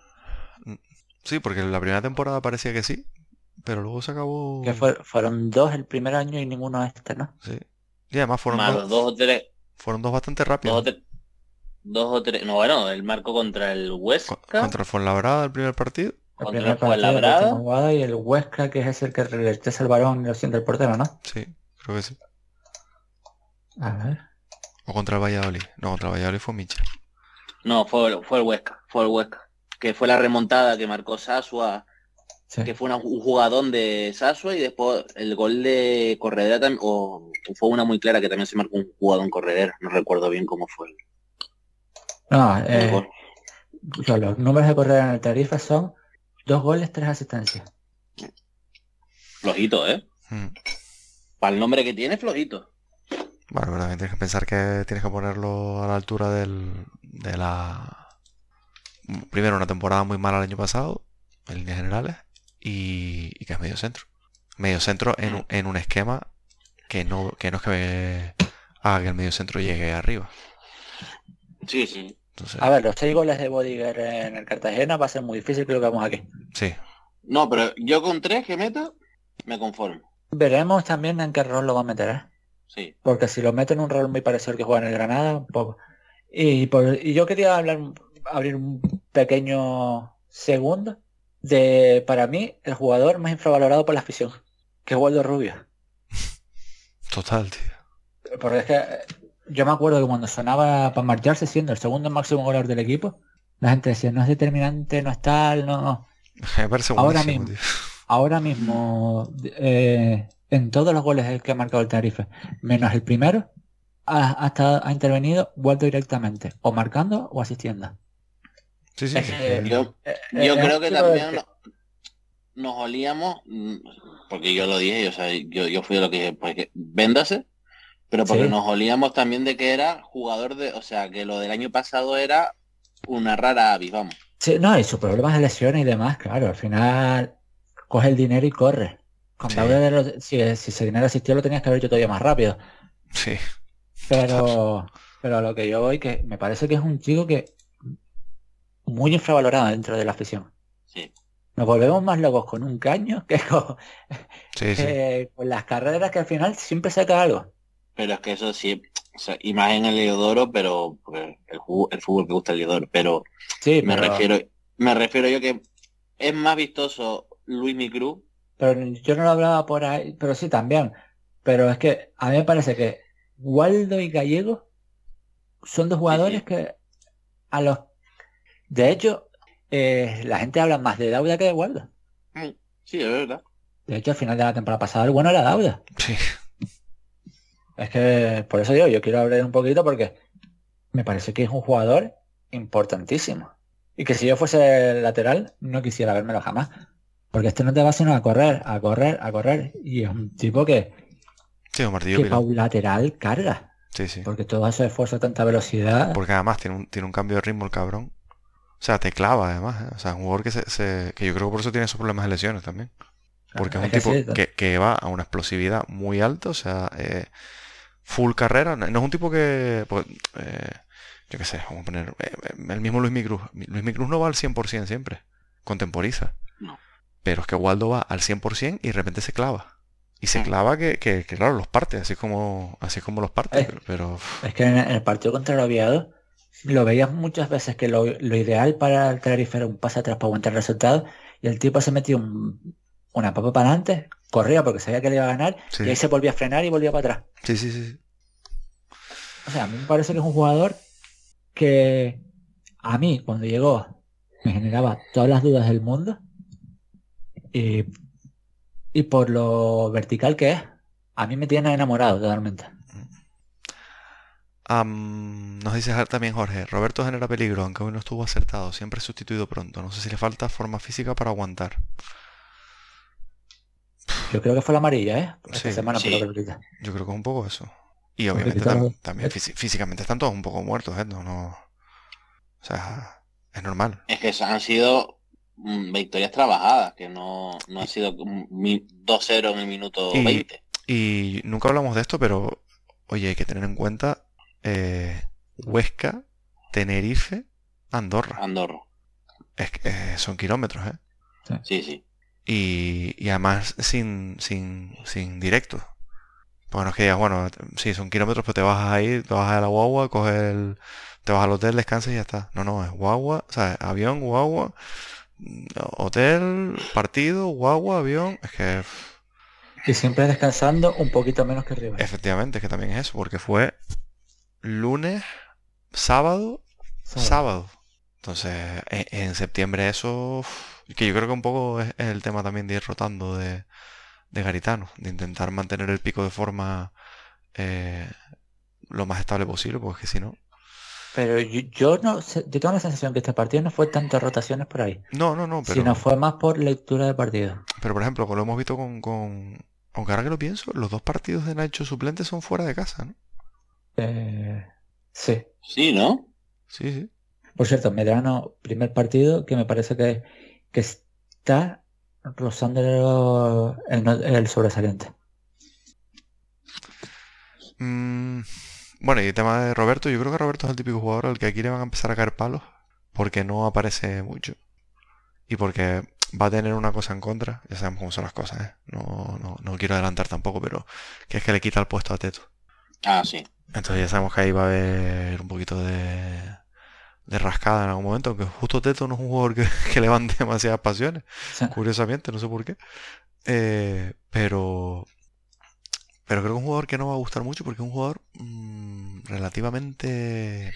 sí, porque la primera temporada parecía que sí, pero luego se acabó... Que fue- fueron dos el primer año y ninguno este, ¿no? Sí. Y además fueron dos, dos o tres, fueron dos bastante dos o rápidos. dos o tres, no bueno, el marco contra el Huesca, Contra el Fuenlabrada el primer partido. El Contra el Fuenlabrada. y el Huesca, que es el que rechaza el balón y lo siente el portero, ¿no? Sí, creo que sí. A ver. O contra el Valladolid. No, contra el Valladolid fue Micha. no, fue, fue el Huesca, fue el Huesca, que fue la remontada que marcó Sasua, Sí. que fue una- un jugadón de Sasua y después el gol de Corredera también, o fue una muy clara que también se marcó un jugadón Corredera, no recuerdo bien cómo fue el, No, el eh, gol. los números de correr en el Tarifa son dos goles, tres asistencias. Flojito, ¿eh? Mm. Para el nombre que tiene, flojito. Bueno, pero también tienes que pensar que tienes que ponerlo a la altura del, de la... Primero, una temporada muy mala el año pasado, en líneas generales, y, y que es medio centro. Medio centro en, un- en un esquema que no, que no es que haga que el medio centro llegue arriba. Sí, sí. Entonces, A ver, los seis goles de Bodiger en el Cartagena va a ser muy difícil que lo que hagamos aquí. sí, No, pero yo con tres que meta, me conformo. Veremos también en qué rol lo va a meter, ¿eh? Sí. Porque si lo mete en un rol muy parecido al que juega en el Granada, un poco. Y, por- y yo quería hablar, abrir un pequeño segundo de, para mí, el jugador más infravalorado por la afición, que es Waldo Rubio. total, tío. Porque es que eh, yo me acuerdo que cuando sonaba para marcharse siendo el segundo máximo goleador del equipo, la gente decía, no es determinante, no es tal, no. Me parece Ahora mismo. tío. Ahora mismo, eh, en todos los goles que ha marcado el Tenerife, menos el primero, ha, hasta ha intervenido Waldo directamente, o marcando o asistiendo. Sí, sí, que- Yo, Eh, yo eh, creo que también nos olíamos, mm, porque yo lo dije, o sea, yo, yo fui de lo que dije, pues que véndase, pero porque Sí. nos olíamos también de que era jugador de, o sea, que lo del año pasado era una rara avis, vamos. Sí, no, y sus problemas de lesiones y demás, claro, al final coge el dinero y corre. Con Sí. De los- si, si ese dinero existió lo tenías que haber hecho todavía más rápido. Sí, Pero, pero a lo que yo voy, que me parece que es un chico que muy infravalorado dentro de la afición. Sí. Nos volvemos más locos con un caño que con, sí, sí. que con las carreras que al final siempre saca algo. Pero es que eso sí, o sea, y más en el Leodoro, pero el, fútbol que gusta el Leodoro, pero Sí, me refiero, me refiero yo que es más vistoso Luis Micru, pero yo no lo hablaba por ahí, pero sí también. Pero es que a mí me parece que Waldo y Gallego son dos jugadores sí. que a los... De hecho, eh, la gente habla más de Dauda que de Waldo. Sí, es verdad. De hecho, al final de la temporada pasada el bueno era Dauda. Sí. Es que por eso digo, yo quiero hablar un poquito porque me parece que es un jugador importantísimo. Y que si yo fuese lateral, no quisiera vérmelo jamás. Porque este no te va sino a correr, a correr, a correr. Y es un tipo que, Sí, un martillo que un lateral carga. Sí, sí. Porque todo ese esfuerzo, tanta velocidad. Porque además tiene un, tiene un cambio de ritmo el cabrón. O sea, te clava además. ¿eh? O sea, es un jugador que, se, se- que yo creo que por eso tiene esos problemas de lesiones también. Porque es un tipo que, que va a una explosividad muy alta, o sea, eh, full carrera. No no es un tipo que, pues, eh, yo qué sé, vamos a poner el mismo Luis Micruz. Luis Micruz no va al 100% siempre, contemporiza. No. Pero es que Waldo va al 100% y de repente se clava. Y se Mm. clava que, que, que, claro, los parte, así como, así como los parte. Eh. Pero, Es que en el partido contra el Oviedo lo veías muchas veces que lo, lo ideal para el Tenerife era un pase atrás para aguantar el resultado y el tipo se metió un- una papa para adelante, corría porque sabía que le iba a ganar Sí. y ahí se volvía a frenar y volvía para atrás. sí, sí, sí. sí. O sea, a mí me parece que es un jugador que a mí cuando llegó me generaba todas las dudas del mundo y, y por lo vertical que es, a mí me tiene enamorado totalmente. Nos dice también Jorge, Roberto genera peligro, aunque hoy no estuvo acertado, siempre es sustituido pronto. No sé si le falta forma física para aguantar. Yo creo que fue la amarilla, ¿eh? Esta Sí, semana por sí. Yo creo que es un poco eso. Y obviamente tam- también físicamente están todos un poco muertos, ¿eh? No, no- O sea, es normal. Es que han sido mm, victorias trabajadas, que no, no ha sido un mi- 2-0 en el minuto Y- 20. Y nunca hablamos de esto, pero oye, hay que tener en cuenta eh, Huesca, Tenerife, Andorra. Andorra. Es que, eh, son kilómetros, ¿eh? Sí, sí. Y, y además sin, sin, sin directo. Bueno, es que ya, bueno, sí, son kilómetros, pero te bajas ahí, te bajas a la guagua, coges el, te vas al hotel, descansas y ya está. No, no, es guagua, o sea, avión, guagua, mm, hotel, partido, guagua, avión. Es que Y siempre descansando un poquito menos que arriba. efectivamente, es que también es eso, porque fue lunes, sábado, sábado. Entonces, en, en septiembre eso, que yo creo que un poco es, es el tema también de ir rotando de, de Garitano, de intentar mantener el pico de forma eh, lo más estable posible, porque si no... Pero yo, yo no yo tengo la sensación que este partido no fue tantas rotaciones por ahí, No, no, no, pero, sino fue más por lectura de partido. pero por ejemplo, como lo hemos visto con, con... Aunque ahora que lo pienso, los dos partidos de Nacho suplente son fuera de casa, ¿no? Eh, sí. Sí, ¿no? Sí, sí. Por cierto, Medrano, primer partido que me parece que, que está rozando el, el sobresaliente. Mm, bueno, y el tema de Roberto, yo creo que Roberto es el típico jugador al que aquí le van a empezar a caer palos porque no aparece mucho y porque va a tener una cosa en contra, ya sabemos cómo son las cosas, ¿eh? No, no, no quiero adelantar tampoco, pero que es que le quita el puesto a Teto. Ah, sí. Entonces ya sabemos que ahí va a haber un poquito de, de rascada en algún momento, aunque justo Teto no es un jugador que, que levante demasiadas pasiones, curiosamente, no sé por qué. Eh, pero pero creo que es un jugador que no va a gustar mucho porque es un jugador mm, relativamente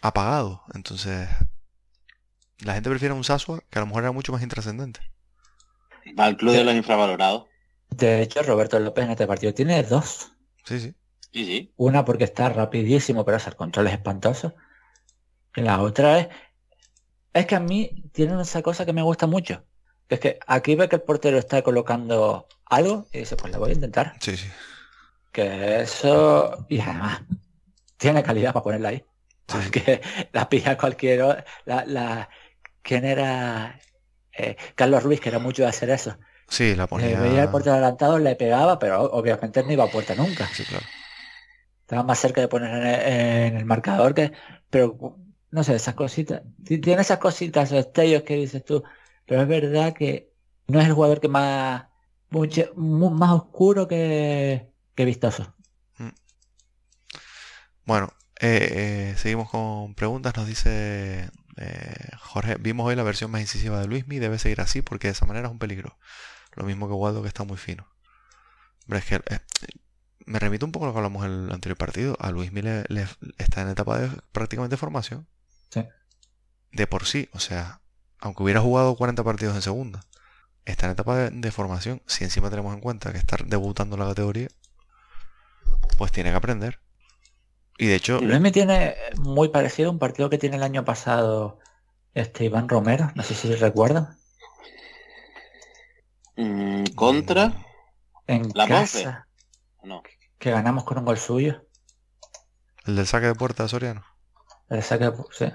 apagado. Entonces, la gente prefiere un Sasua que a lo mejor era mucho más intrascendente. Va al club de los infravalorados. de hecho, Roberto López en este partido tiene dos. Sí, sí. Sí, sí. Una porque está rapidísimo, pero hace el control es espantoso. Y la otra es, es que a mí tiene esa cosa que me gusta mucho. Que es que aquí ve que el portero está colocando algo y dice, pues le voy a intentar. Sí, sí. Que eso, y además, tiene calidad para ponerla ahí. Sí. Porque la pilla cualquier, o- la, la, ¿quién era? Eh, Carlos Ruiz, que era mucho de hacer eso. Sí, la Le ponía... veía el portero adelantado, le pegaba, pero obviamente no iba a puerta nunca. Sí, claro. Estaba más cerca de poner en el, marcador que. Pero no sé, esas cositas. ti- Tiene esas cositas, esos destellos que dices tú. Pero es verdad que no es el jugador que más. mucho- mu- más oscuro que, que vistoso. Bueno, eh, eh, seguimos con preguntas. Nos dice eh, Jorge, vimos hoy la versión más incisiva de Luismi, debe seguir así porque de esa manera es un peligro. Lo mismo que Waldo que está muy fino. Hombre, es que me remito un poco a lo que hablamos en el anterior partido. A Luismi le, le- está en etapa de prácticamente formación. Sí. De por sí, o sea, aunque hubiera jugado 40 partidos en segunda, está en etapa de, de formación. Si encima tenemos en cuenta que está debutando en la categoría, pues tiene que aprender. Y de hecho, Luis me tiene muy parecido a un partido que tiene el año pasado este Iván Romero, no sé si recuerdan, Mm, contra. en ¿La casa, No. Que ganamos con un gol suyo. el del saque de puerta de Soriano. El saque, sí.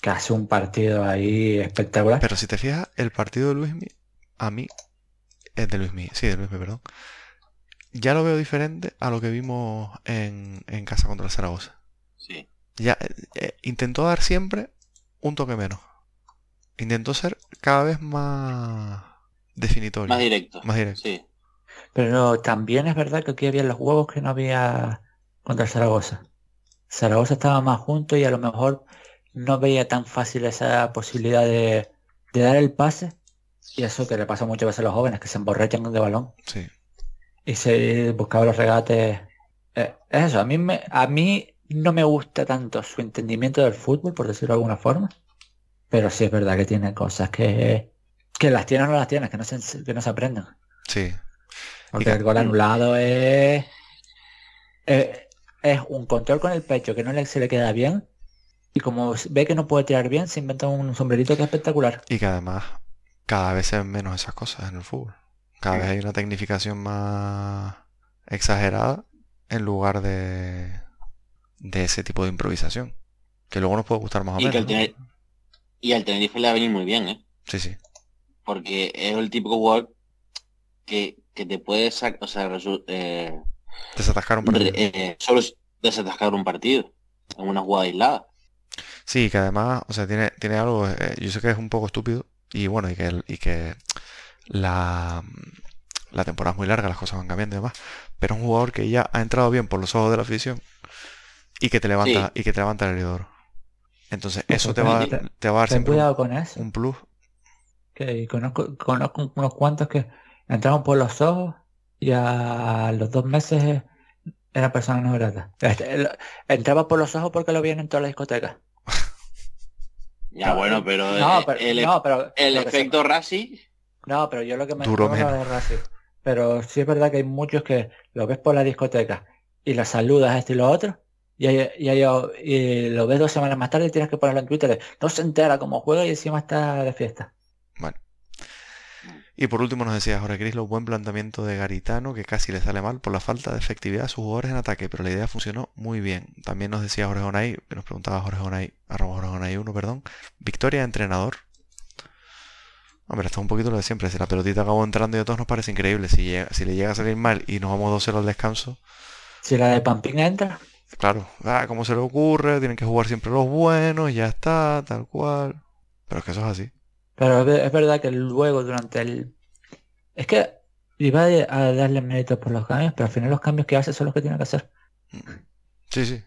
Que hace un partido ahí espectacular. Pero si te fijas, el partido de Luismi, a mí, es de Luismi, sí, de Luismi, perdón. Ya lo veo diferente a lo que vimos en, en casa contra el Zaragoza. Sí. Ya eh, eh, intentó dar siempre un toque menos. Intentó ser cada vez más definitorio. Más directo. Más directo. Sí. Pero también es verdad que aquí había los huevos que no había contra Zaragoza. Zaragoza estaba más junto y a lo mejor no veía tan fácil esa posibilidad de, de dar el pase. Y eso que le pasa muchas veces a los jóvenes, que se emborrachan de balón Sí. y se buscaba los regates. Eh, es eso, a mí, me, a mí no me gusta tanto su entendimiento del fútbol, por decirlo de alguna forma. Pero sí es verdad que tiene cosas que, que las tiene o no las tiene, que no se, que no se aprenden. Sí. Porque que- el gol anulado es, es, es un control con el pecho que no le, se le queda bien. Y como ve que no puede tirar bien, se inventa un sombrerito que es espectacular. Y que además cada vez se ven menos esas cosas en el fútbol. Cada vez hay una tecnificación más exagerada en lugar de, de ese tipo de improvisación. Que luego nos puede gustar más o Y, que menos. tener- y al Tenerife le va a venir muy bien, ¿eh? Sí, sí. Porque es el típico jugador que, que te puede sacar, o sea, eh, Desatascar un partido. eh, solo es desatascar un partido en una jugada aislada. Sí, que además, o sea, tiene, tiene algo, eh, yo sé que es un poco estúpido y bueno, y que, el- y que la, la temporada es muy larga, las cosas van cambiando y demás, pero es un jugador que ya ha entrado bien por los ojos de la afición y que te levanta, y que te levanta el heridor. Entonces, eso te va, a dar- Ten- te va a dar Ten siempre un, cuidado con eso. un plus. Que conozco, conozco unos cuantos que entraron por los ojos y a los dos meses era persona no grata. Este, Entraba por los ojos porque lo vieron en todas las discotecas. Ya bueno, pero, No, eh, pero, el, no, pero el efecto Rasi, No, pero yo lo que me me de Racing. Pero sí es verdad que hay muchos que lo ves por la discoteca y la saludas esto y lo otro. Y, hay- y, hay- y lo ves dos semanas más tarde y tienes que ponerlo en Twitter. de, No se entera cómo juega y encima está de fiesta. Y por último nos decía Jorge Crislo, buen planteamiento de Garitano, que casi le sale mal por la falta de efectividad de sus jugadores en ataque, pero la idea funcionó muy bien. También nos decía Jorge Onay, que nos preguntaba Jorge Onay, arroba Jorge Onay 1, perdón, victoria de entrenador. Hombre, esto es un poquito lo de siempre, si la pelotita acabó entrando y a todos nos parece increíble, si, llega- si le llega a salir mal y nos vamos 2-0 al descanso, Si la de Pampín entra, claro, ah, ¿cómo se le ocurre? Tienen que jugar siempre los buenos, ya está, tal cual. Pero es que eso es así. Pero es, ve- es verdad que luego durante el... Es que iba a darle méritos por los cambios, pero al final los cambios que hace son los que tiene que hacer. Sí, sí.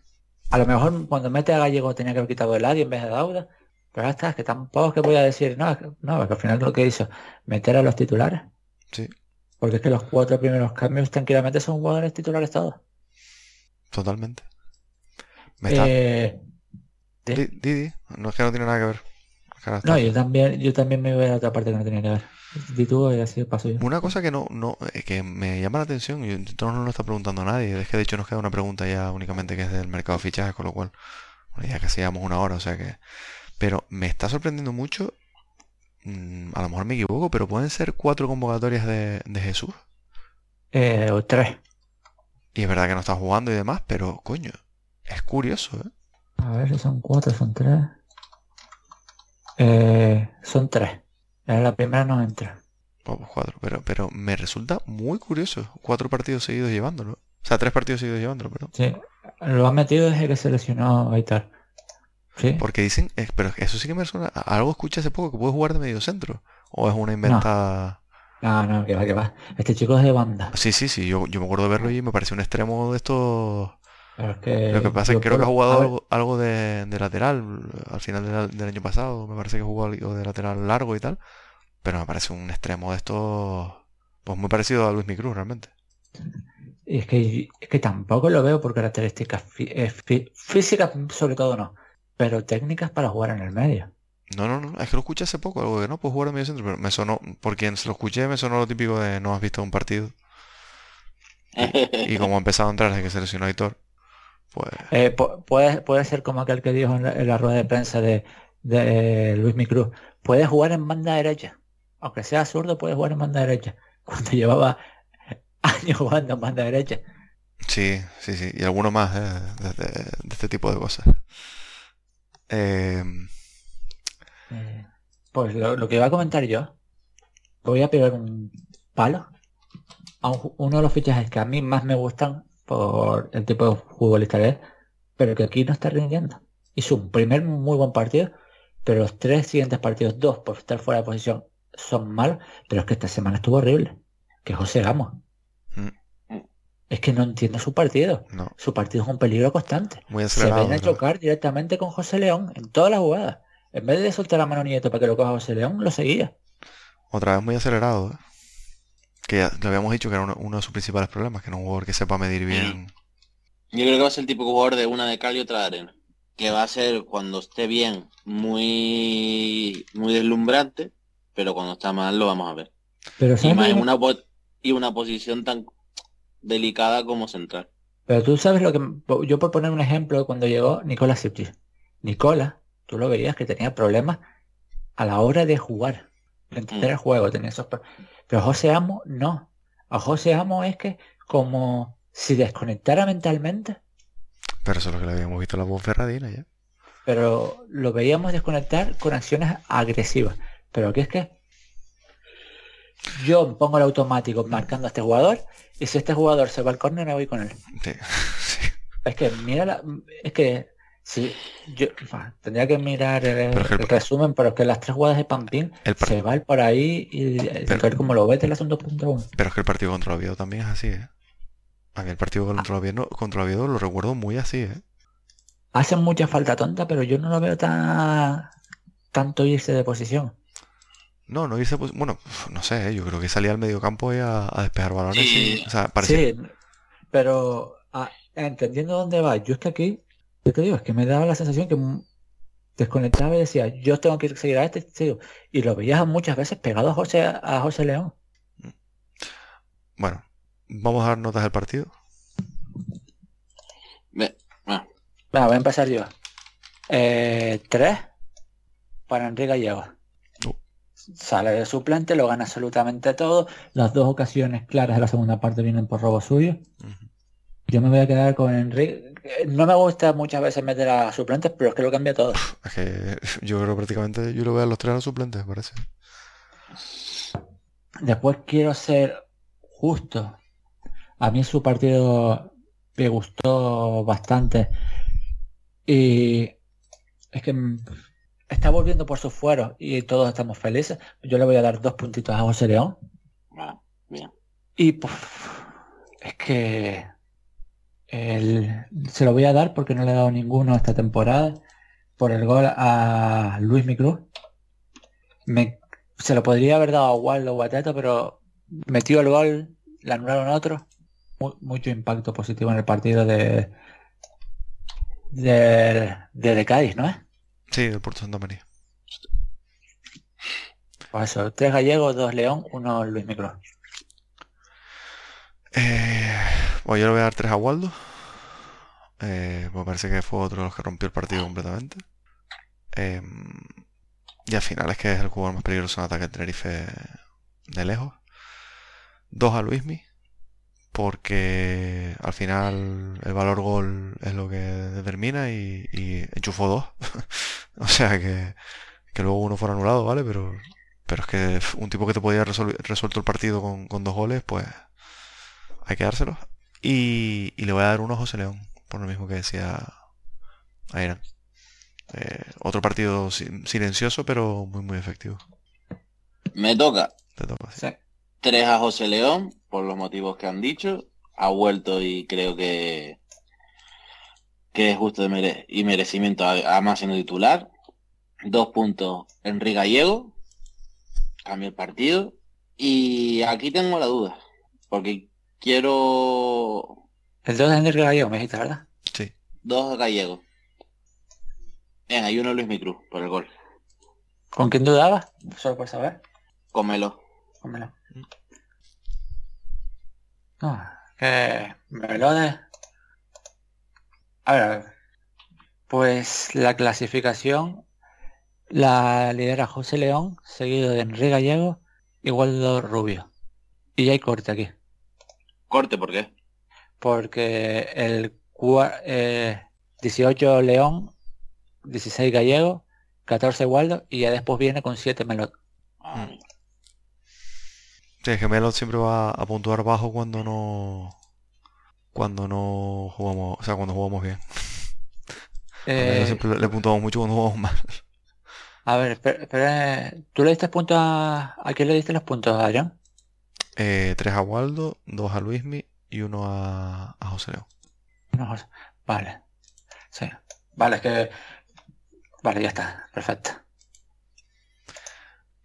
A lo mejor cuando mete a Gallego tenía que haber quitado el Adi en vez de Dauda. Pero ya está, es que tampoco es que voy a decir, no, es que, no, es que al final lo que hizo, meter a los titulares. Sí. Porque es que los cuatro primeros cambios tranquilamente son jugadores titulares todos. Totalmente. Me está... Eh, Didi, no es que no tiene nada que ver. No, yo también, yo también me voy a otra parte que no tenía que ver. Y así paso yo. Una cosa que no, no, eh, que me llama la atención, y no nos lo está preguntando nadie, es que de hecho nos queda una pregunta ya únicamente que es del mercado de fichajes, con lo cual, bueno, ya casi llevamos una hora, o sea que. Pero me está sorprendiendo mucho, mm, a lo mejor me equivoco, pero pueden ser cuatro convocatorias de, de Jesús. Eh, o tres. Y es verdad que no está jugando y demás, pero coño, es curioso, ¿eh? A ver son cuatro, son tres. Eh, son tres. En la primera no entra. Vamos, cuatro, pero, pero me resulta muy curioso, cuatro partidos seguidos llevándolo. O sea, tres partidos seguidos llevándolo, perdón. Sí, lo ha metido desde que se lesionó y tal. Sí. Porque dicen, eh, pero eso sí que me suena. Algo escuché hace poco que puede jugar de medio centro. O es una inventada. No, no, que va, que va. Este chico es de banda. Sí, sí, sí. Yo, yo me acuerdo de verlo y me pareció un extremo de estos. Pero es que Lo que pasa es que creo que ha jugado algo, algo de, de lateral al final del, del año pasado. Me parece que jugó algo de lateral largo y tal. Pero me parece un extremo de estos. Pues muy parecido a Luis Micruz realmente. Y es que, es que tampoco lo veo por características eh, físicas, sobre todo no, pero técnicas para jugar en el medio. No, no, no, es que lo escuché hace poco, algo que no, pues jugar en medio centro, pero me sonó, por quien se lo escuché, me sonó lo típico de no has visto un partido. Y, como ha empezado a entrar desde que se lesionó Aitor, pues... Eh, puede, puede ser como aquel que dijo en la, rueda de prensa de, de Luis Micruz, puede jugar en banda derecha, aunque sea zurdo, puede jugar en banda derecha, cuando llevaba años jugando en banda derecha. Sí, sí, sí, y alguno más eh, de, este tipo de cosas. Em, eh, pues lo, que iba a comentar yo, voy a pegar un palo a uno de los fichajes que a mí más me gustan por el tipo de futbolista que es, pero que aquí no está rindiendo. Hizo un primer muy buen partido, pero los tres siguientes partidos, dos por estar fuera de posición, son malos, pero es que esta semana estuvo horrible. Que José Gamos. Mm. Es que no entiendo su partido. Su partido es un peligro constante. Se ven a chocar directamente con José León en todas las jugadas. En vez de soltar la mano Nieto para que lo coja José León, lo seguía. Otra vez muy acelerado. ¿eh? Que ya le habíamos dicho que era uno, de sus principales problemas, que no un jugador que sepa medir bien. Yo creo que va a ser el típico jugador de una de cal y otra de arena. Que va a ser cuando esté bien muy, muy deslumbrante, pero cuando está mal lo vamos a ver. Pero y más en una, y una posición tan delicada como central. Pero tú sabes lo que... Yo por poner un ejemplo, cuando llegó Nicolás Sipchis. Nicolás, tú lo veías que tenía problemas a la hora de jugar. De entender mm. el juego, tenía esos... Pero José Amo, no. A José Amo es que como si desconectara mentalmente. Pero eso es lo que le habíamos visto la voz Ferradina ya. Pero lo veíamos desconectar con acciones agresivas. Pero aquí es que yo pongo el automático marcando a este jugador y si este jugador se va al córner me voy con él. Es que mira la, es que si yo tendría que mirar el, resumen, pero es que las tres jugadas de Pampín se va por ahí y ver cómo lo ves, son 2.1. Pero es que el partido contra Oviedo también es así, ¿eh? A mí el partido contra Oviedo, contra Oviedo lo recuerdo muy así, ¿eh? Hacen mucha falta tonta, pero yo no lo veo tan tanto irse de posición. No, no irse, pues, bueno, no sé, ¿eh? yo creo que salía al medio campo y a, despejar balones sí. sí, pero ah, entendiendo dónde va, yo es que aquí, yo te digo, es que me daba la sensación que desconectaba y decía, yo tengo que seguir a este, tío. y lo veías muchas veces pegado a José, a José León. Bueno, vamos a dar notas del partido. Ah. voy a empezar yo. Eh, tres para Enrique Gallego sale de suplente, lo gana absolutamente todo. Las dos ocasiones claras de la segunda parte vienen por robo suyo. Yo me voy a quedar con Enrique. No me gusta muchas veces meter a suplentes, pero es que lo cambia todo. Es que yo creo prácticamente, yo lo veo a los tres a los suplentes, parece. Después quiero ser justo. A mí su partido me gustó bastante. Y es que está volviendo por sus fueros y todos estamos felices. Yo le voy a dar dos puntitos a José León. Ah, bien. Y pues, es que se lo voy a dar porque no le he dado ninguno esta temporada por el gol a Luis Micruz. Me, se lo podría haber dado a Waldo Guateto, pero metió el gol, le anularon otro. mucho impacto positivo en el partido de de, de, Cádiz, ¿no es? Sí, del Puerto Santa María. Pues eso, tres gallegos, dos león, uno Luis Micro. Eh, bueno, yo le voy a dar tres a Waldo. Eh, me parece que fue otro de los que rompió el partido completamente. Eh, y al final es que es el jugador más peligroso en ataque Tenerife de lejos. Dos a Luismi porque al final el valor gol es lo que determina y, enchufó dos. o sea que, luego uno fuera anulado, ¿vale? Pero, pero es que un tipo que te podía resuelto el partido con, dos goles, pues hay que dárselo. Y, le voy a dar uno a José León, por lo mismo que decía Airan. Eh, otro partido silencioso, pero muy, muy efectivo. Me toca. Te toca, sí. Tres a José León, por los motivos que han dicho. Ha vuelto y creo que, que es justo de y merecimiento a más siendo titular. Dos puntos Enrique Gallego. Cambio el partido. Y aquí tengo la duda. Porque Quiero El 2 de Enrique Gallego, me dijiste, ¿verdad? Sí. dos gallegos. Bien, hay uno Luis Micruz por el gol. ¿Con quién dudabas? Solo por saber. Cómelo. Cómelo. No, que Melode. A ver, a ver. Pues la clasificación la lidera José León, seguido de Enrique Gallego y Waldo Rubio. Y ya hay corte aquí. Corte, ¿por qué? Porque el eh, 18 León, 16 Gallego, 14 Waldo y ya después viene con 7 Melod. Ah, Sí, es que siempre va a puntuar bajo cuando no cuando no jugamos, o sea, cuando jugamos bien. Eh, siempre le, puntuamos mucho cuando jugamos mal. a ver, espera, espera, ¿tú le diste puntos a... ¿A quién le diste los puntos, Adrián? Eh, tres a Waldo, dos a Luismi y uno a, a José León. No. Vale. Sí. Vale, es que... Vale, ya está. Perfecto.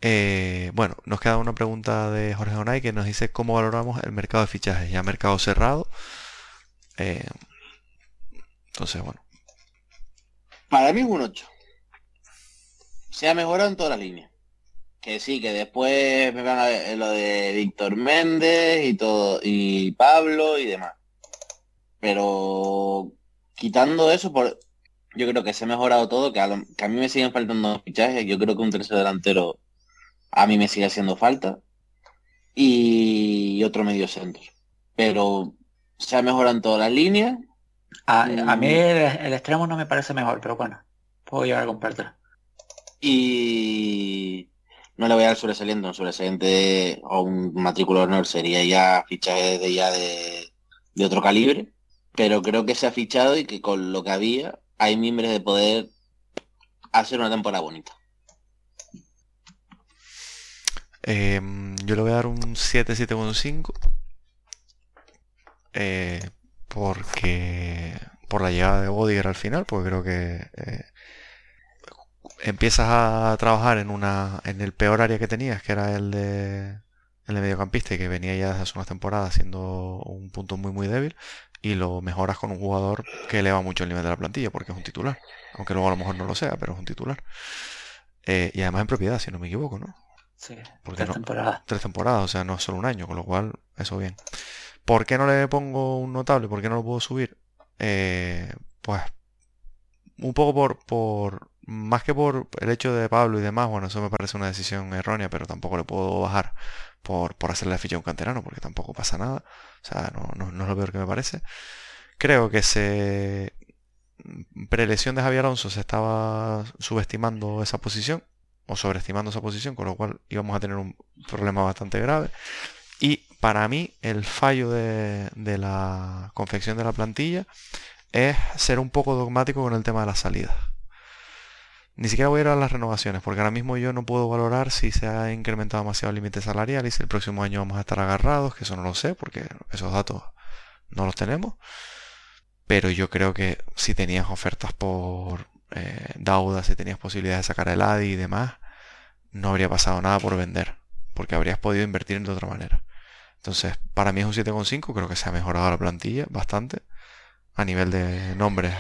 Eh, bueno, nos queda una pregunta de Jorge Onay que nos dice cómo valoramos el mercado de fichajes. Ya mercado cerrado. Eh, entonces, bueno, Para mí es un 8. Se ha mejorado en todas las líneas. Que sí, que después me van a ver lo de Víctor Méndez y todo, y Pablo y demás. Pero quitando eso, por, yo creo que se ha mejorado todo, que a, lo- que a mí me siguen faltando fichajes. Yo creo que un tercer delantero a mí me sigue haciendo falta. Y otro medio centro. Pero se ha mejorado en todas las líneas. A, a Mm. mí el, el extremo no me parece mejor, pero bueno. Puedo llegar a compartir. Y no le voy a dar sobresaliente, un sobresaliente o un matrícula de honor sería ya fichaje de ya de, de otro calibre, pero creo que se ha fichado y que con lo que había hay miembros de poder hacer una temporada bonita. Eh, yo le voy a dar un 7, 7,5. Eh, porque por la llegada de Bodiger al final, porque creo que eh, empiezas a trabajar en una en el peor área que tenías, que era el de el de mediocampista y que venía ya desde hace unas temporadas siendo un punto muy muy débil y lo mejoras con un jugador que eleva mucho el nivel de la plantilla porque es un titular, aunque luego a lo mejor no lo sea, pero es un titular. Eh, y además en propiedad, si no me equivoco, ¿no? Sí. ¿Por qué Tres no? temporadas. tres temporadas, o sea, no es solo un año, con lo cual, eso bien. ¿Por qué no le pongo un notable? ¿Por qué no lo puedo subir? Eh, pues un poco por, por, más que por el hecho de Pablo y demás, bueno, eso me parece una decisión errónea, pero tampoco le puedo bajar por, por hacerle la ficha a un canterano, porque tampoco pasa nada. O sea, no, no, no es lo peor que me parece. Creo que se prelesión de Javier Alonso se estaba subestimando esa posición o sobreestimando esa posición, con lo cual íbamos a tener un problema bastante grave. Y para mí el fallo de, de la confección de la plantilla es ser un poco dogmático con el tema de las salidas. Ni siquiera voy a ir a las renovaciones, porque ahora mismo yo no puedo valorar si se ha incrementado demasiado el límite salarial y si el próximo año vamos a estar agarrados, que eso no lo sé, porque esos datos no los tenemos. Pero yo creo que si tenías ofertas por eh, Dauda, si tenías posibilidades de sacar el ADI y demás, no habría pasado nada por vender, porque habrías podido invertir de otra manera. Entonces, para mí es un 7,5, creo que se ha mejorado la plantilla bastante. A nivel de nombres,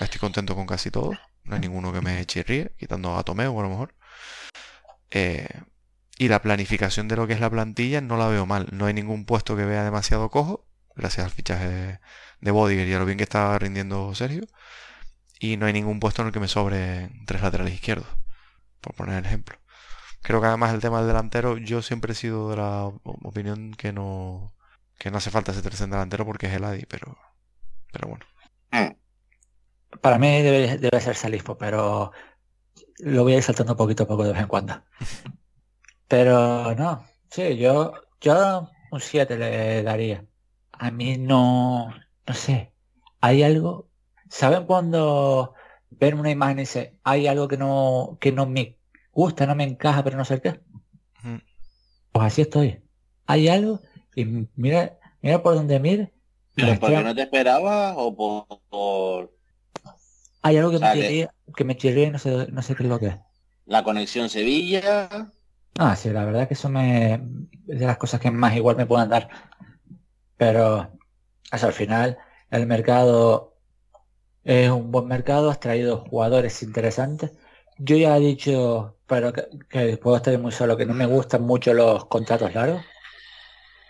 estoy contento con casi todos. No hay ninguno que me chirríe, quitando a Tomeo a lo mejor. Eh, y la planificación de lo que es la plantilla no la veo mal. No hay ningún puesto que vea demasiado cojo, gracias al fichaje de, Bodiger y a lo bien que está rindiendo Sergio. Y no hay ningún puesto en el que me sobre tres laterales izquierdos, por poner el ejemplo. Creo que además el tema del delantero, yo siempre he sido de la opinión que no, que no hace falta ese tercer delantero porque es el Adi, pero, pero bueno. Para mí debe, debe ser Salispo, pero lo voy a ir saltando poquito a poco de vez en cuando. Pero no, sí, yo, yo un 7 le daría. A mí no, no sé, hay algo, ¿saben cuando ven una imagen y dicen, hay algo que no, que no me gusta, no me encaja, pero no sé qué? Pues así estoy. Hay algo y mira, mira por donde mire. ¿Pero porque no te esperabas o por, por Hay algo que me chirría, que me no sé, no sé qué es lo que es. la conexión Sevilla? Ah, sí, la verdad que eso me es de las cosas que más igual me pueden dar. Pero al final el mercado es un buen mercado, has traído jugadores interesantes. Yo ya he dicho, pero que, que puedo estar muy solo, que no me gustan mucho los contratos largos.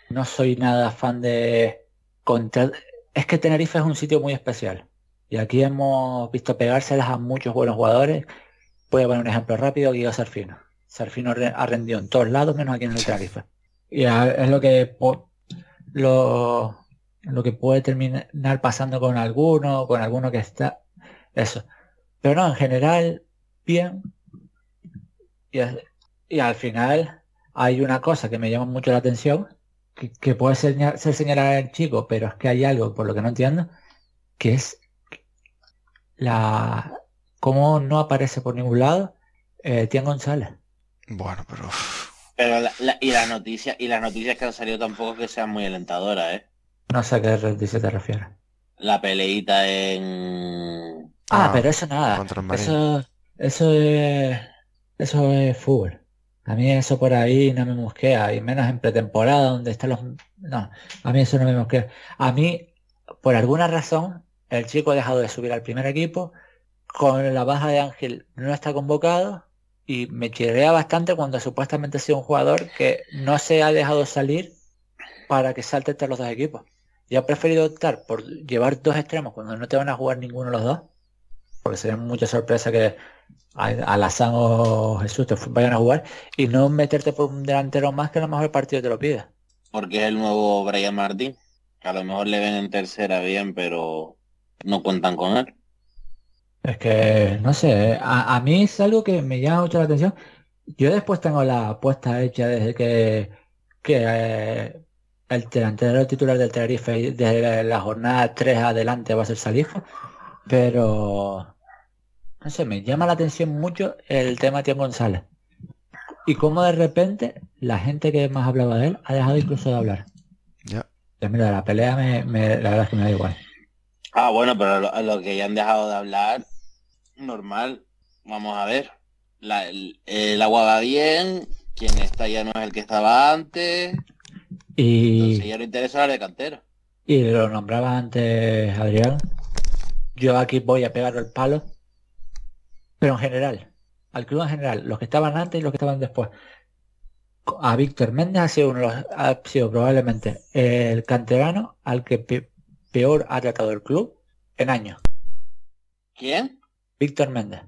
No soy nada fan de contratos. Es que Tenerife es un sitio muy especial. Y aquí hemos visto pegárselas a muchos buenos jugadores. Voy a poner un ejemplo rápido, Guido Serfino. Serfino ha rendido en todos lados, menos aquí en el Tenerife. Y es lo que lo, lo que puede terminar pasando con alguno, con alguno que está. Eso. Pero no, en general, bien. Y, al final hay una cosa que me llama mucho la atención, que, puede ser, ser señalada el chico, pero es que hay algo por lo que no entiendo, que es la cómo no aparece por ningún lado eh, Tian González. Bueno, pero. Pero y las noticias y las noticias que han salido tampoco que sean muy alentadoras, ¿eh? No sé a qué noticia te refieres. La peleita en. Ah, ah pero eso nada. Eso, eso es. Eso es fútbol. A mí eso por ahí no me mosquea, y menos en pretemporada donde están los... No, a mí eso no me mosquea. A mí, por alguna razón, el chico ha dejado de subir al primer equipo, con la baja de Ángel no está convocado, y me chirrea bastante cuando supuestamente ha sido un jugador que no se ha dejado salir para que salte entre los dos equipos. Y ha preferido optar por llevar dos extremos cuando no te van a jugar ninguno de los dos, porque sería mucha sorpresa que Alazán o Jesús te vayan a jugar, y no meterte por un delantero más que a lo mejor el partido te lo pide. Porque es el nuevo Brian Martin, que a lo mejor le ven en tercera bien, pero no cuentan con él. Es que, no sé, a, mí es algo que me llama mucho la atención. Yo después tengo la apuesta hecha desde que, que eh, el delantero titular del Tenerife desde la jornada 3 adelante va a ser Salifa, pero no sé, me llama la atención mucho el tema de Tiago González. Y cómo de repente la gente que más hablaba de él ha dejado incluso de hablar. Ya. mira, la pelea me, la verdad es que me da igual. Ah, bueno, pero lo, lo que ya han dejado de hablar normal. Vamos a ver. La, el, agua va bien. Quien está ya no es el que estaba antes. Y Entonces ya le interesa la de cantera. Y lo nombraba antes Adrián. Yo aquí voy a pegar el palo. Pero en general, al club en general, los que estaban antes y los que estaban después. A Víctor Méndez ha sido uno ha sido probablemente el canterano al que peor ha tratado el club en años. ¿Quién? Víctor Méndez.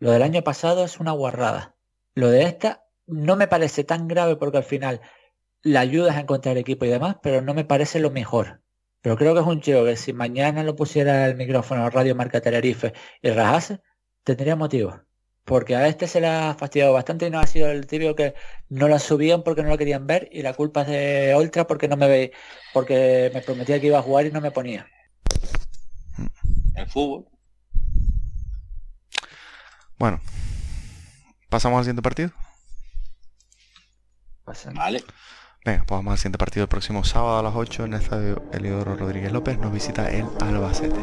Lo del año pasado es una guarrada. Lo de esta no me parece tan grave porque al final la ayudas a encontrar equipo y demás, pero no me parece lo mejor. Pero creo que es un chico que si mañana lo pusiera el micrófono Radio Marca Tenerife y rajase, tendría motivo. Porque a este se le ha fastidiado bastante y no ha sido el tibio que no lo subían porque no lo querían ver y la culpa es de Ultra porque no me ve, porque me prometía que iba a jugar y no me ponía. El fútbol. Bueno, ¿pasamos al siguiente partido? Vale. Venga, pues vamos al siguiente partido el próximo sábado a las 8 en el estadio Eliodoro Rodríguez López. Nos visita el Albacete.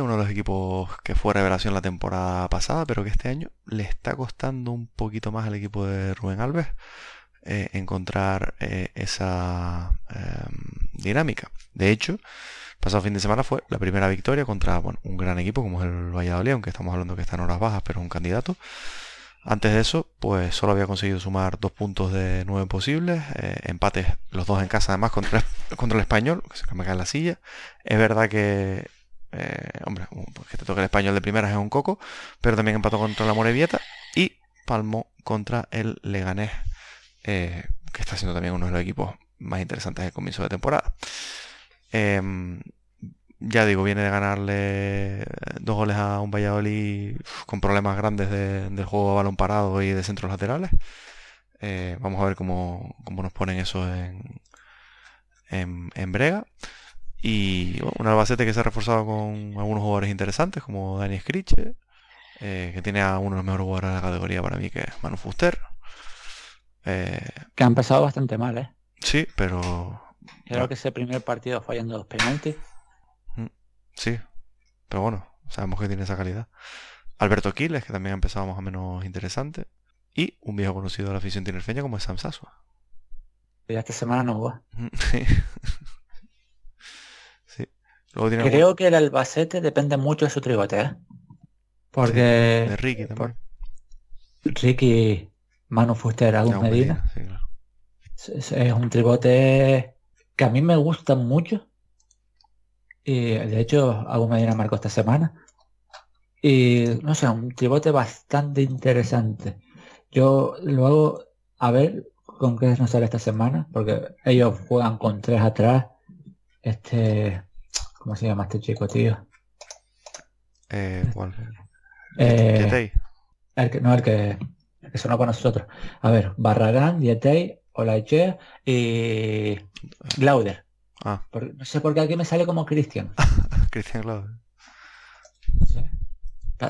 Uno de los equipos que fue revelación la temporada pasada, pero que este año le está costando un poquito más al equipo de Rubén Alves eh, encontrar eh, esa em, dinámica. De hecho, pasado fin de semana fue la primera victoria contra un gran equipo como es el Valladolid, aunque estamos hablando que está en horas bajas, pero es un candidato. Antes de eso, pues solo había conseguido sumar dos puntos de nueve posibles, eh, empates los dos en casa además contra, contra el español, que se me cae en la silla. Es verdad que eh, hombre, pues que te toque el español de primeras es un coco, pero también empató contra la Morevieta y palmó contra el Leganés, eh, que está siendo también uno de los equipos más interesantes del comienzo de temporada. Em, ya digo, viene de ganarle dos goles a un Valladolid con problemas grandes del juego a balón parado y de centros laterales. Eh, vamos a ver cómo, nos ponen eso en, en, Brega. Y un Albacete que se ha reforzado con algunos jugadores interesantes, como Dani Scriche, eh, que tiene a uno de los mejores jugadores de la categoría para mí, que es Manu Fuster. Eh, que ha empezado bastante mal, ¿eh? Sí, pero... Creo que ese primer partido fallando los penaltis. Mm, sí, pero bueno, sabemos que tiene esa calidad. Alberto Quiles, que también ha empezado más o menos interesante. Y un viejo conocido de la afición tinerfeña como es Sam Sasua. Ya esta semana no va. sí. Creo que el Albacete depende mucho de su tribote, ¿eh? Porque... de Ricky también. Ricky, Manu Fuster, Agus Medina. es, un tribote que a mí me gusta mucho. Y de hecho, Agus Medina marcó esta semana. Y no sé, un tribote bastante interesante. Yo luego, a ver con qué nos sale esta semana, porque ellos juegan con tres atrás. Este, ¿cómo se llama este chico, tío? Eh, ¿cuál? Eh, el que, no, el que, el que sonó para nosotros. A ver, Barragán, Dietey, Olaichea y Glauder. Ah. no sé por qué aquí me sale como Cristian. Cristian Glauder.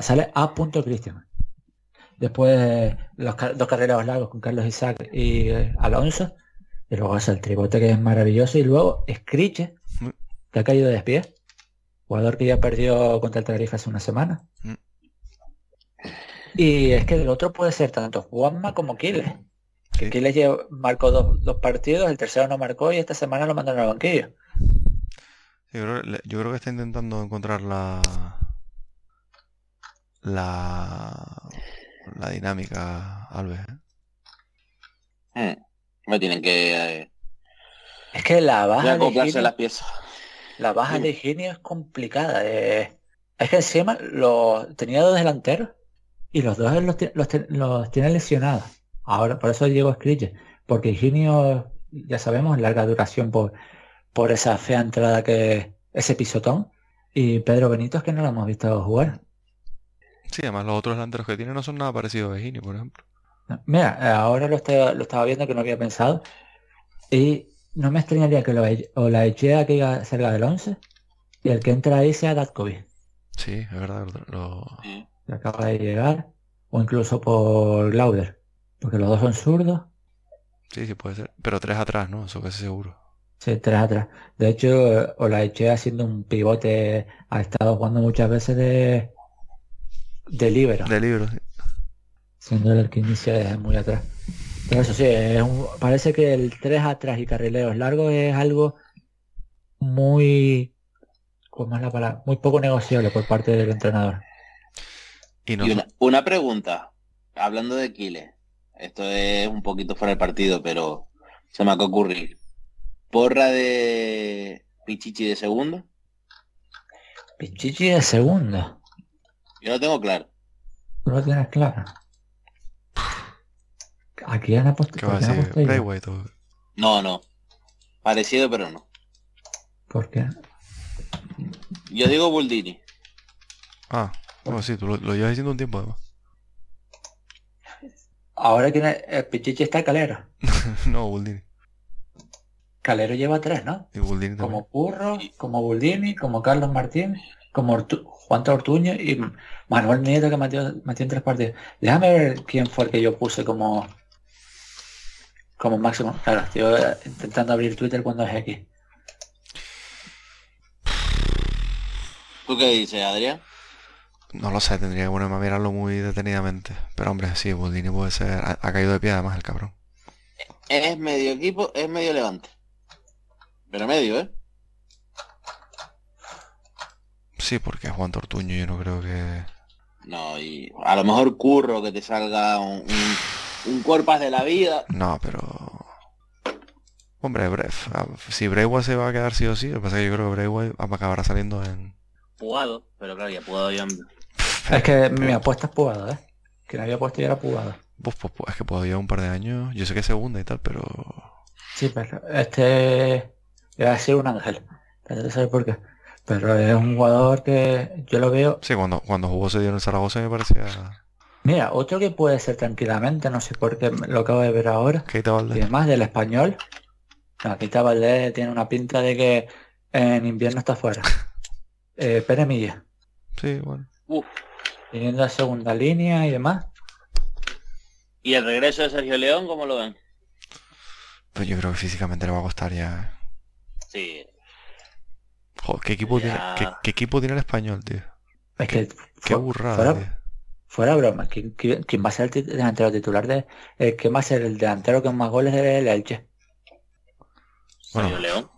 Sale A. Cristian. Después los dos carreras largos con Carlos Isaac y eh, Alonso. Y luego es el tribote que es maravilloso. Y luego Scriche. Que ha caído de pie. Jugador que ya perdió contra el Tenerife hace una semana. Mm. Y es que el otro puede ser tanto Juanma como Kiles. Que Kiles marcó dos, partidos, el tercero no marcó y esta semana lo mandaron al banquillo. Yo creo, que está intentando encontrar la la la dinámica, Alves. ¿eh? Me tienen que eh, es que la baja de las piezas. La baja de Higinio es complicada. Eh. Es que encima lo tenía dos delanteros y los dos los, los, tiene lesionados. Ahora, por eso llegó Scriche, porque Higinio, ya sabemos, larga duración por, por esa fea entrada que ese pisotón. Y Pedro Benito es que no lo hemos visto jugar. Sí, además los otros delanteros que tiene no son nada parecidos a Higinio, por ejemplo. Mira, ahora lo, lo estaba viendo que no había pensado. Y no me extrañaría que lo, o la Echea que iba cerca del 11 y el que entra ahí sea Datkovic. Sí, es verdad. Lo, acaba de llegar, o incluso por Lauder, porque los dos son zurdos. Sí, sí, puede ser. Pero tres atrás, ¿no? Eso que es seguro. Sí, tres atrás. De hecho, o la eché haciendo un pivote, ha estado jugando muchas veces de de libero. De libero, sí. Siendo el que inicia desde muy atrás. Pero eso sí, es parece que el tres atrás y carrileros largos es algo muy, ¿cómo es la palabra? Muy poco negociable por parte del entrenador. Y, una, pregunta, hablando de Kile, esto es un poquito fuera del partido, pero se me ha ocurrir. ¿Porra de Pichichi de segundo? Pichichi de segundo. Yo lo tengo claro. ¿Tú lo tienes claro? Aquí han apostado. No, no. Parecido, pero no. ¿Por qué? Yo digo Buldini. Ah, bueno, sí, tú lo, llevas diciendo un tiempo además. Ahora tiene el Pichichi está Calero. no, Buldini. Calero lleva tres, ¿no? Y Buldini Como Curro, como Buldini, como Carlos Martín, como Juan Tortuño y Manuel Nieto que metió, en tres partidos. Déjame ver quién fue el que yo puse como como máximo. Claro, estoy intentando abrir Twitter cuando es X. ¿Tú qué dices, Adrián? No lo sé, tendría que ponerme a mirarlo muy detenidamente. Pero hombre, sí, Buldini puede ser. Ha, caído de pie además el cabrón. Es medio equipo, es medio levante. Pero medio, ¿eh? Sí, porque Juan Tortuño yo no creo que... No, y a lo mejor curro que te salga un, un, cuerpo de la vida. No, pero... Hombre, Bref, si Brewa se va a quedar sí o sí, lo que pasa es que yo creo que Brewa acabará saliendo en... Pugado, pero claro, ya Pugado ya... Es que mi apuesta es Pugado, ¿eh? Que no había puesto ya era Pugado. Pues, pues, pues, es que Pugado lleva un par de años, yo sé que es segunda y tal, pero... Sí, pero este... Iba a ser un ángel. Pero sabes por qué. Pero es un jugador que yo lo veo. Sí, cuando, cuando jugó se dio en el Zaragoza me parecía. Mira, otro que puede ser tranquilamente, no sé por qué lo acabo de ver ahora. Keita Y además del español. No, Keita Valdés tiene una pinta de que en invierno está fuera. Eh, Pere Milla, Sí, bueno. Uf. viniendo a segunda línea y demás. ¿Y el regreso de Sergio León, cómo lo ven? Pues yo creo que físicamente le va a costar ya. Sí. Joder, ¿qué equipo, tiene, Ya. qué, qué equipo tiene el español, tío? Es que Qué burrada, fuera, tío. Fuera broma, ¿quién, quién- quién va a ser el delantero titular de eh, quién va a ser el delantero con más goles del Elche? Bueno. León.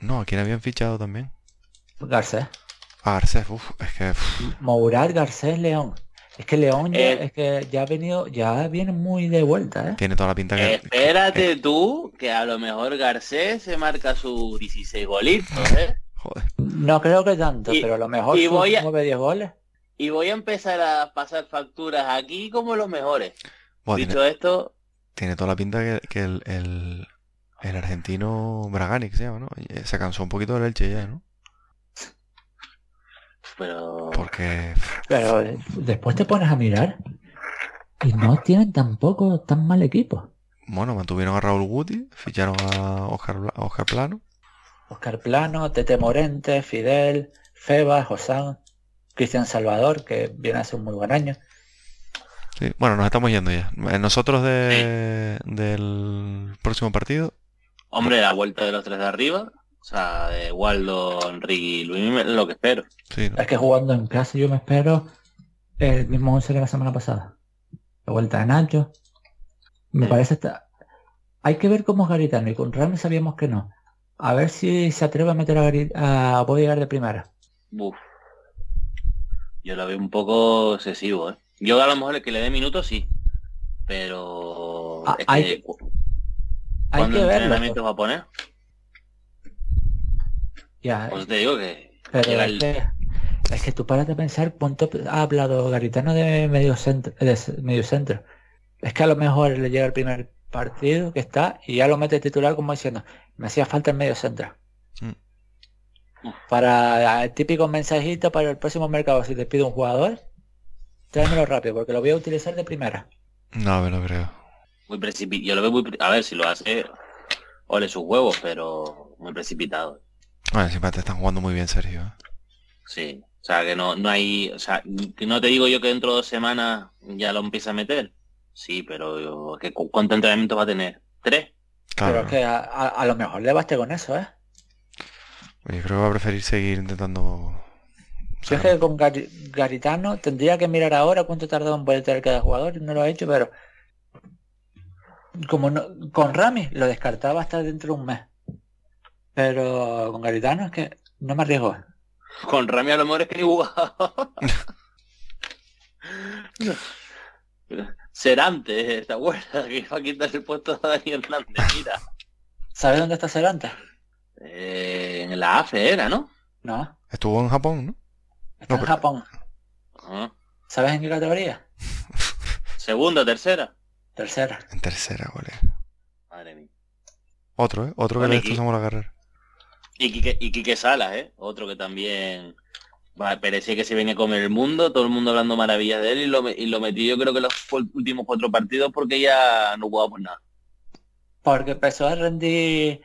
No, ¿a quién habían fichado también? Garcés. A Garcés, uff, es que. uf, Mourad, Garcés, León. Es que León ya, Eh. es que ya ha venido, ya viene muy de vuelta, ¿eh? tiene toda la pinta que. Espérate tú, que a lo mejor Garcés se marca sus 16 golitos, ¿eh? Joder. No creo que tanto, Y- pero a lo mejor y voy a- 9-10 goles. Y voy a empezar a pasar facturas aquí como los mejores. Tiene, Dicho esto, tiene toda la pinta que, que el, el, el argentino Bragani, que se llama, ¿no? Eh, Se cansó un poquito del Elche ya, ¿no? pero... Porque. Pero eh, después te pones a mirar y no tienen tampoco tan mal equipo. Bueno, mantuvieron a Raúl Guti, ficharon a Oscar, Oscar Plano. Oscar Plano, Tete Morente, Fidel, Feba, Josán, Cristian Salvador, que viene a ser un muy buen año. Sí, Bueno, nos estamos yendo ya. Eh, Nosotros de, del próximo partido. Hombre, la vuelta de los tres de arriba. O sea, de Waldo, Enrique y Luis, lo que espero. Sí, ¿no? Es que jugando en casa yo me espero el mismo 11 que la semana pasada. La vuelta de Nacho. Me Sí. parece esta... Hay que ver cómo es Garitano y con Ramos sabíamos que no. A ver si se atreve a meter a, Gari- a Bodigar de primera. Uf. Yo lo veo un poco excesivo, ¿eh? Yo a lo mejor el que le dé minutos sí. Pero... Ah, es hay que, que- Hay ¿Cuándo que verlo. va a poner? Ya, Pues te digo que... pero es el- que, es que tú paras de pensar cuánto ha hablado Garitano de medio centro, de medio centro. Es que a lo mejor le llega el primer partido que está y ya lo mete titular como diciendo, me hacía falta el medio centro. Mm. Para el típico mensajito para el próximo mercado, si te pido un jugador, tráemelo rápido, porque lo voy a utilizar de primera. No, me lo creo. Muy precipitado. Yo lo veo muy... pre- A ver, si lo hace... Ole sus huevos, pero muy precipitado. Bueno, encima te están jugando muy bien, Sergio. ¿eh? Sí. O sea, que no, no hay... O sea, que no te digo yo que dentro de dos semanas ya lo empieza a meter. Sí, pero yo- ¿cuánto entrenamiento va a tener? ¿Tres? Claro. Pero es que a, a- a lo mejor le baste con eso, ¿eh? Yo creo que va a preferir seguir intentando. Si es que con Gari- Garitano tendría que mirar ahora cuánto tardó en voltear cada jugador y no lo ha hecho, pero como no, con Rami lo descartaba hasta dentro de un mes. Pero con Garitano es que no me arriesgo. Con Rami a lo mejor es que ni jugaba. Serante, ¿te acuerdas? Que iba a quitar el puesto a Dani Hernández, mira. ¿Sabes dónde está Cervantes? Eh, en la AFE era, ¿no? No, Estuvo en Japón, ¿no? está No, en pero- Japón. Ah. ¿Sabes en qué categoría? Segunda, tercera. Tercera. En tercera, gole. Madre mía. Otro, ¿eh? Otro que le destrozamos la carrera. Y Quique, y Quique Salas, ¿eh? Otro que también va, parecía que se venía a comer el mundo, todo el mundo hablando maravillas de él y lo, y lo metí yo creo que los últimos cuatro partidos porque ya no jugaba por nada. Porque empezó a rendir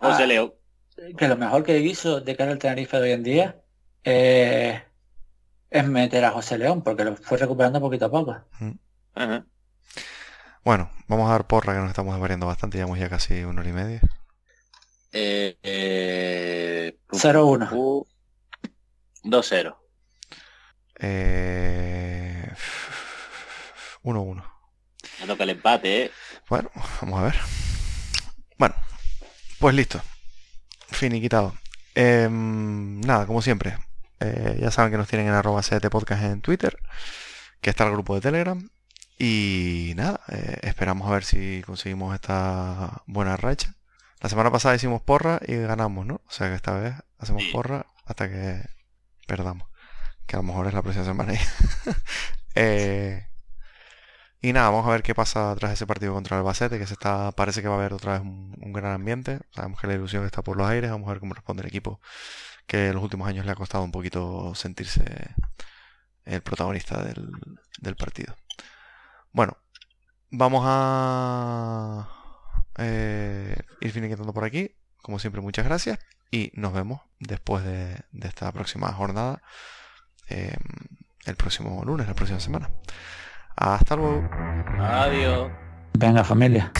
José Ah. Leo. que lo mejor que hizo de cara al Tenerife de hoy en día eh, es meter a José León, porque lo fue recuperando poquito a poco. Ajá. Bueno, vamos a dar porra que nos estamos desvariando bastante. Llevamos ya casi una hora y media. Eh, eh, pu- 0-1. pu- 2-0. Eh... 1-1. Me toca el empate, ¿eh? Bueno, vamos a ver. Bueno, pues listo. Finiquitado. Em, nada, como siempre. eh, ya saben que nos tienen en arroba CT Podcast en Twitter. Que está el grupo de Telegram. Y nada, eh, esperamos a ver si conseguimos esta buena racha. La semana pasada hicimos porra y ganamos, ¿no? O sea que esta vez hacemos porra hasta que perdamos. Que a lo mejor es la próxima semana. eh, y nada, vamos a ver qué pasa tras ese partido contra el Albacete, que se está, parece que va a haber otra vez un, gran ambiente. Sabemos que la ilusión está por los aires, vamos a ver cómo responde el equipo que en los últimos años le ha costado un poquito sentirse el protagonista del, partido. Bueno, vamos a eh, ir finiquitando por aquí. Como siempre, muchas gracias y nos vemos después de, de esta próxima jornada eh, el próximo lunes, la próxima semana. Hasta luego. Adiós. Venga familia.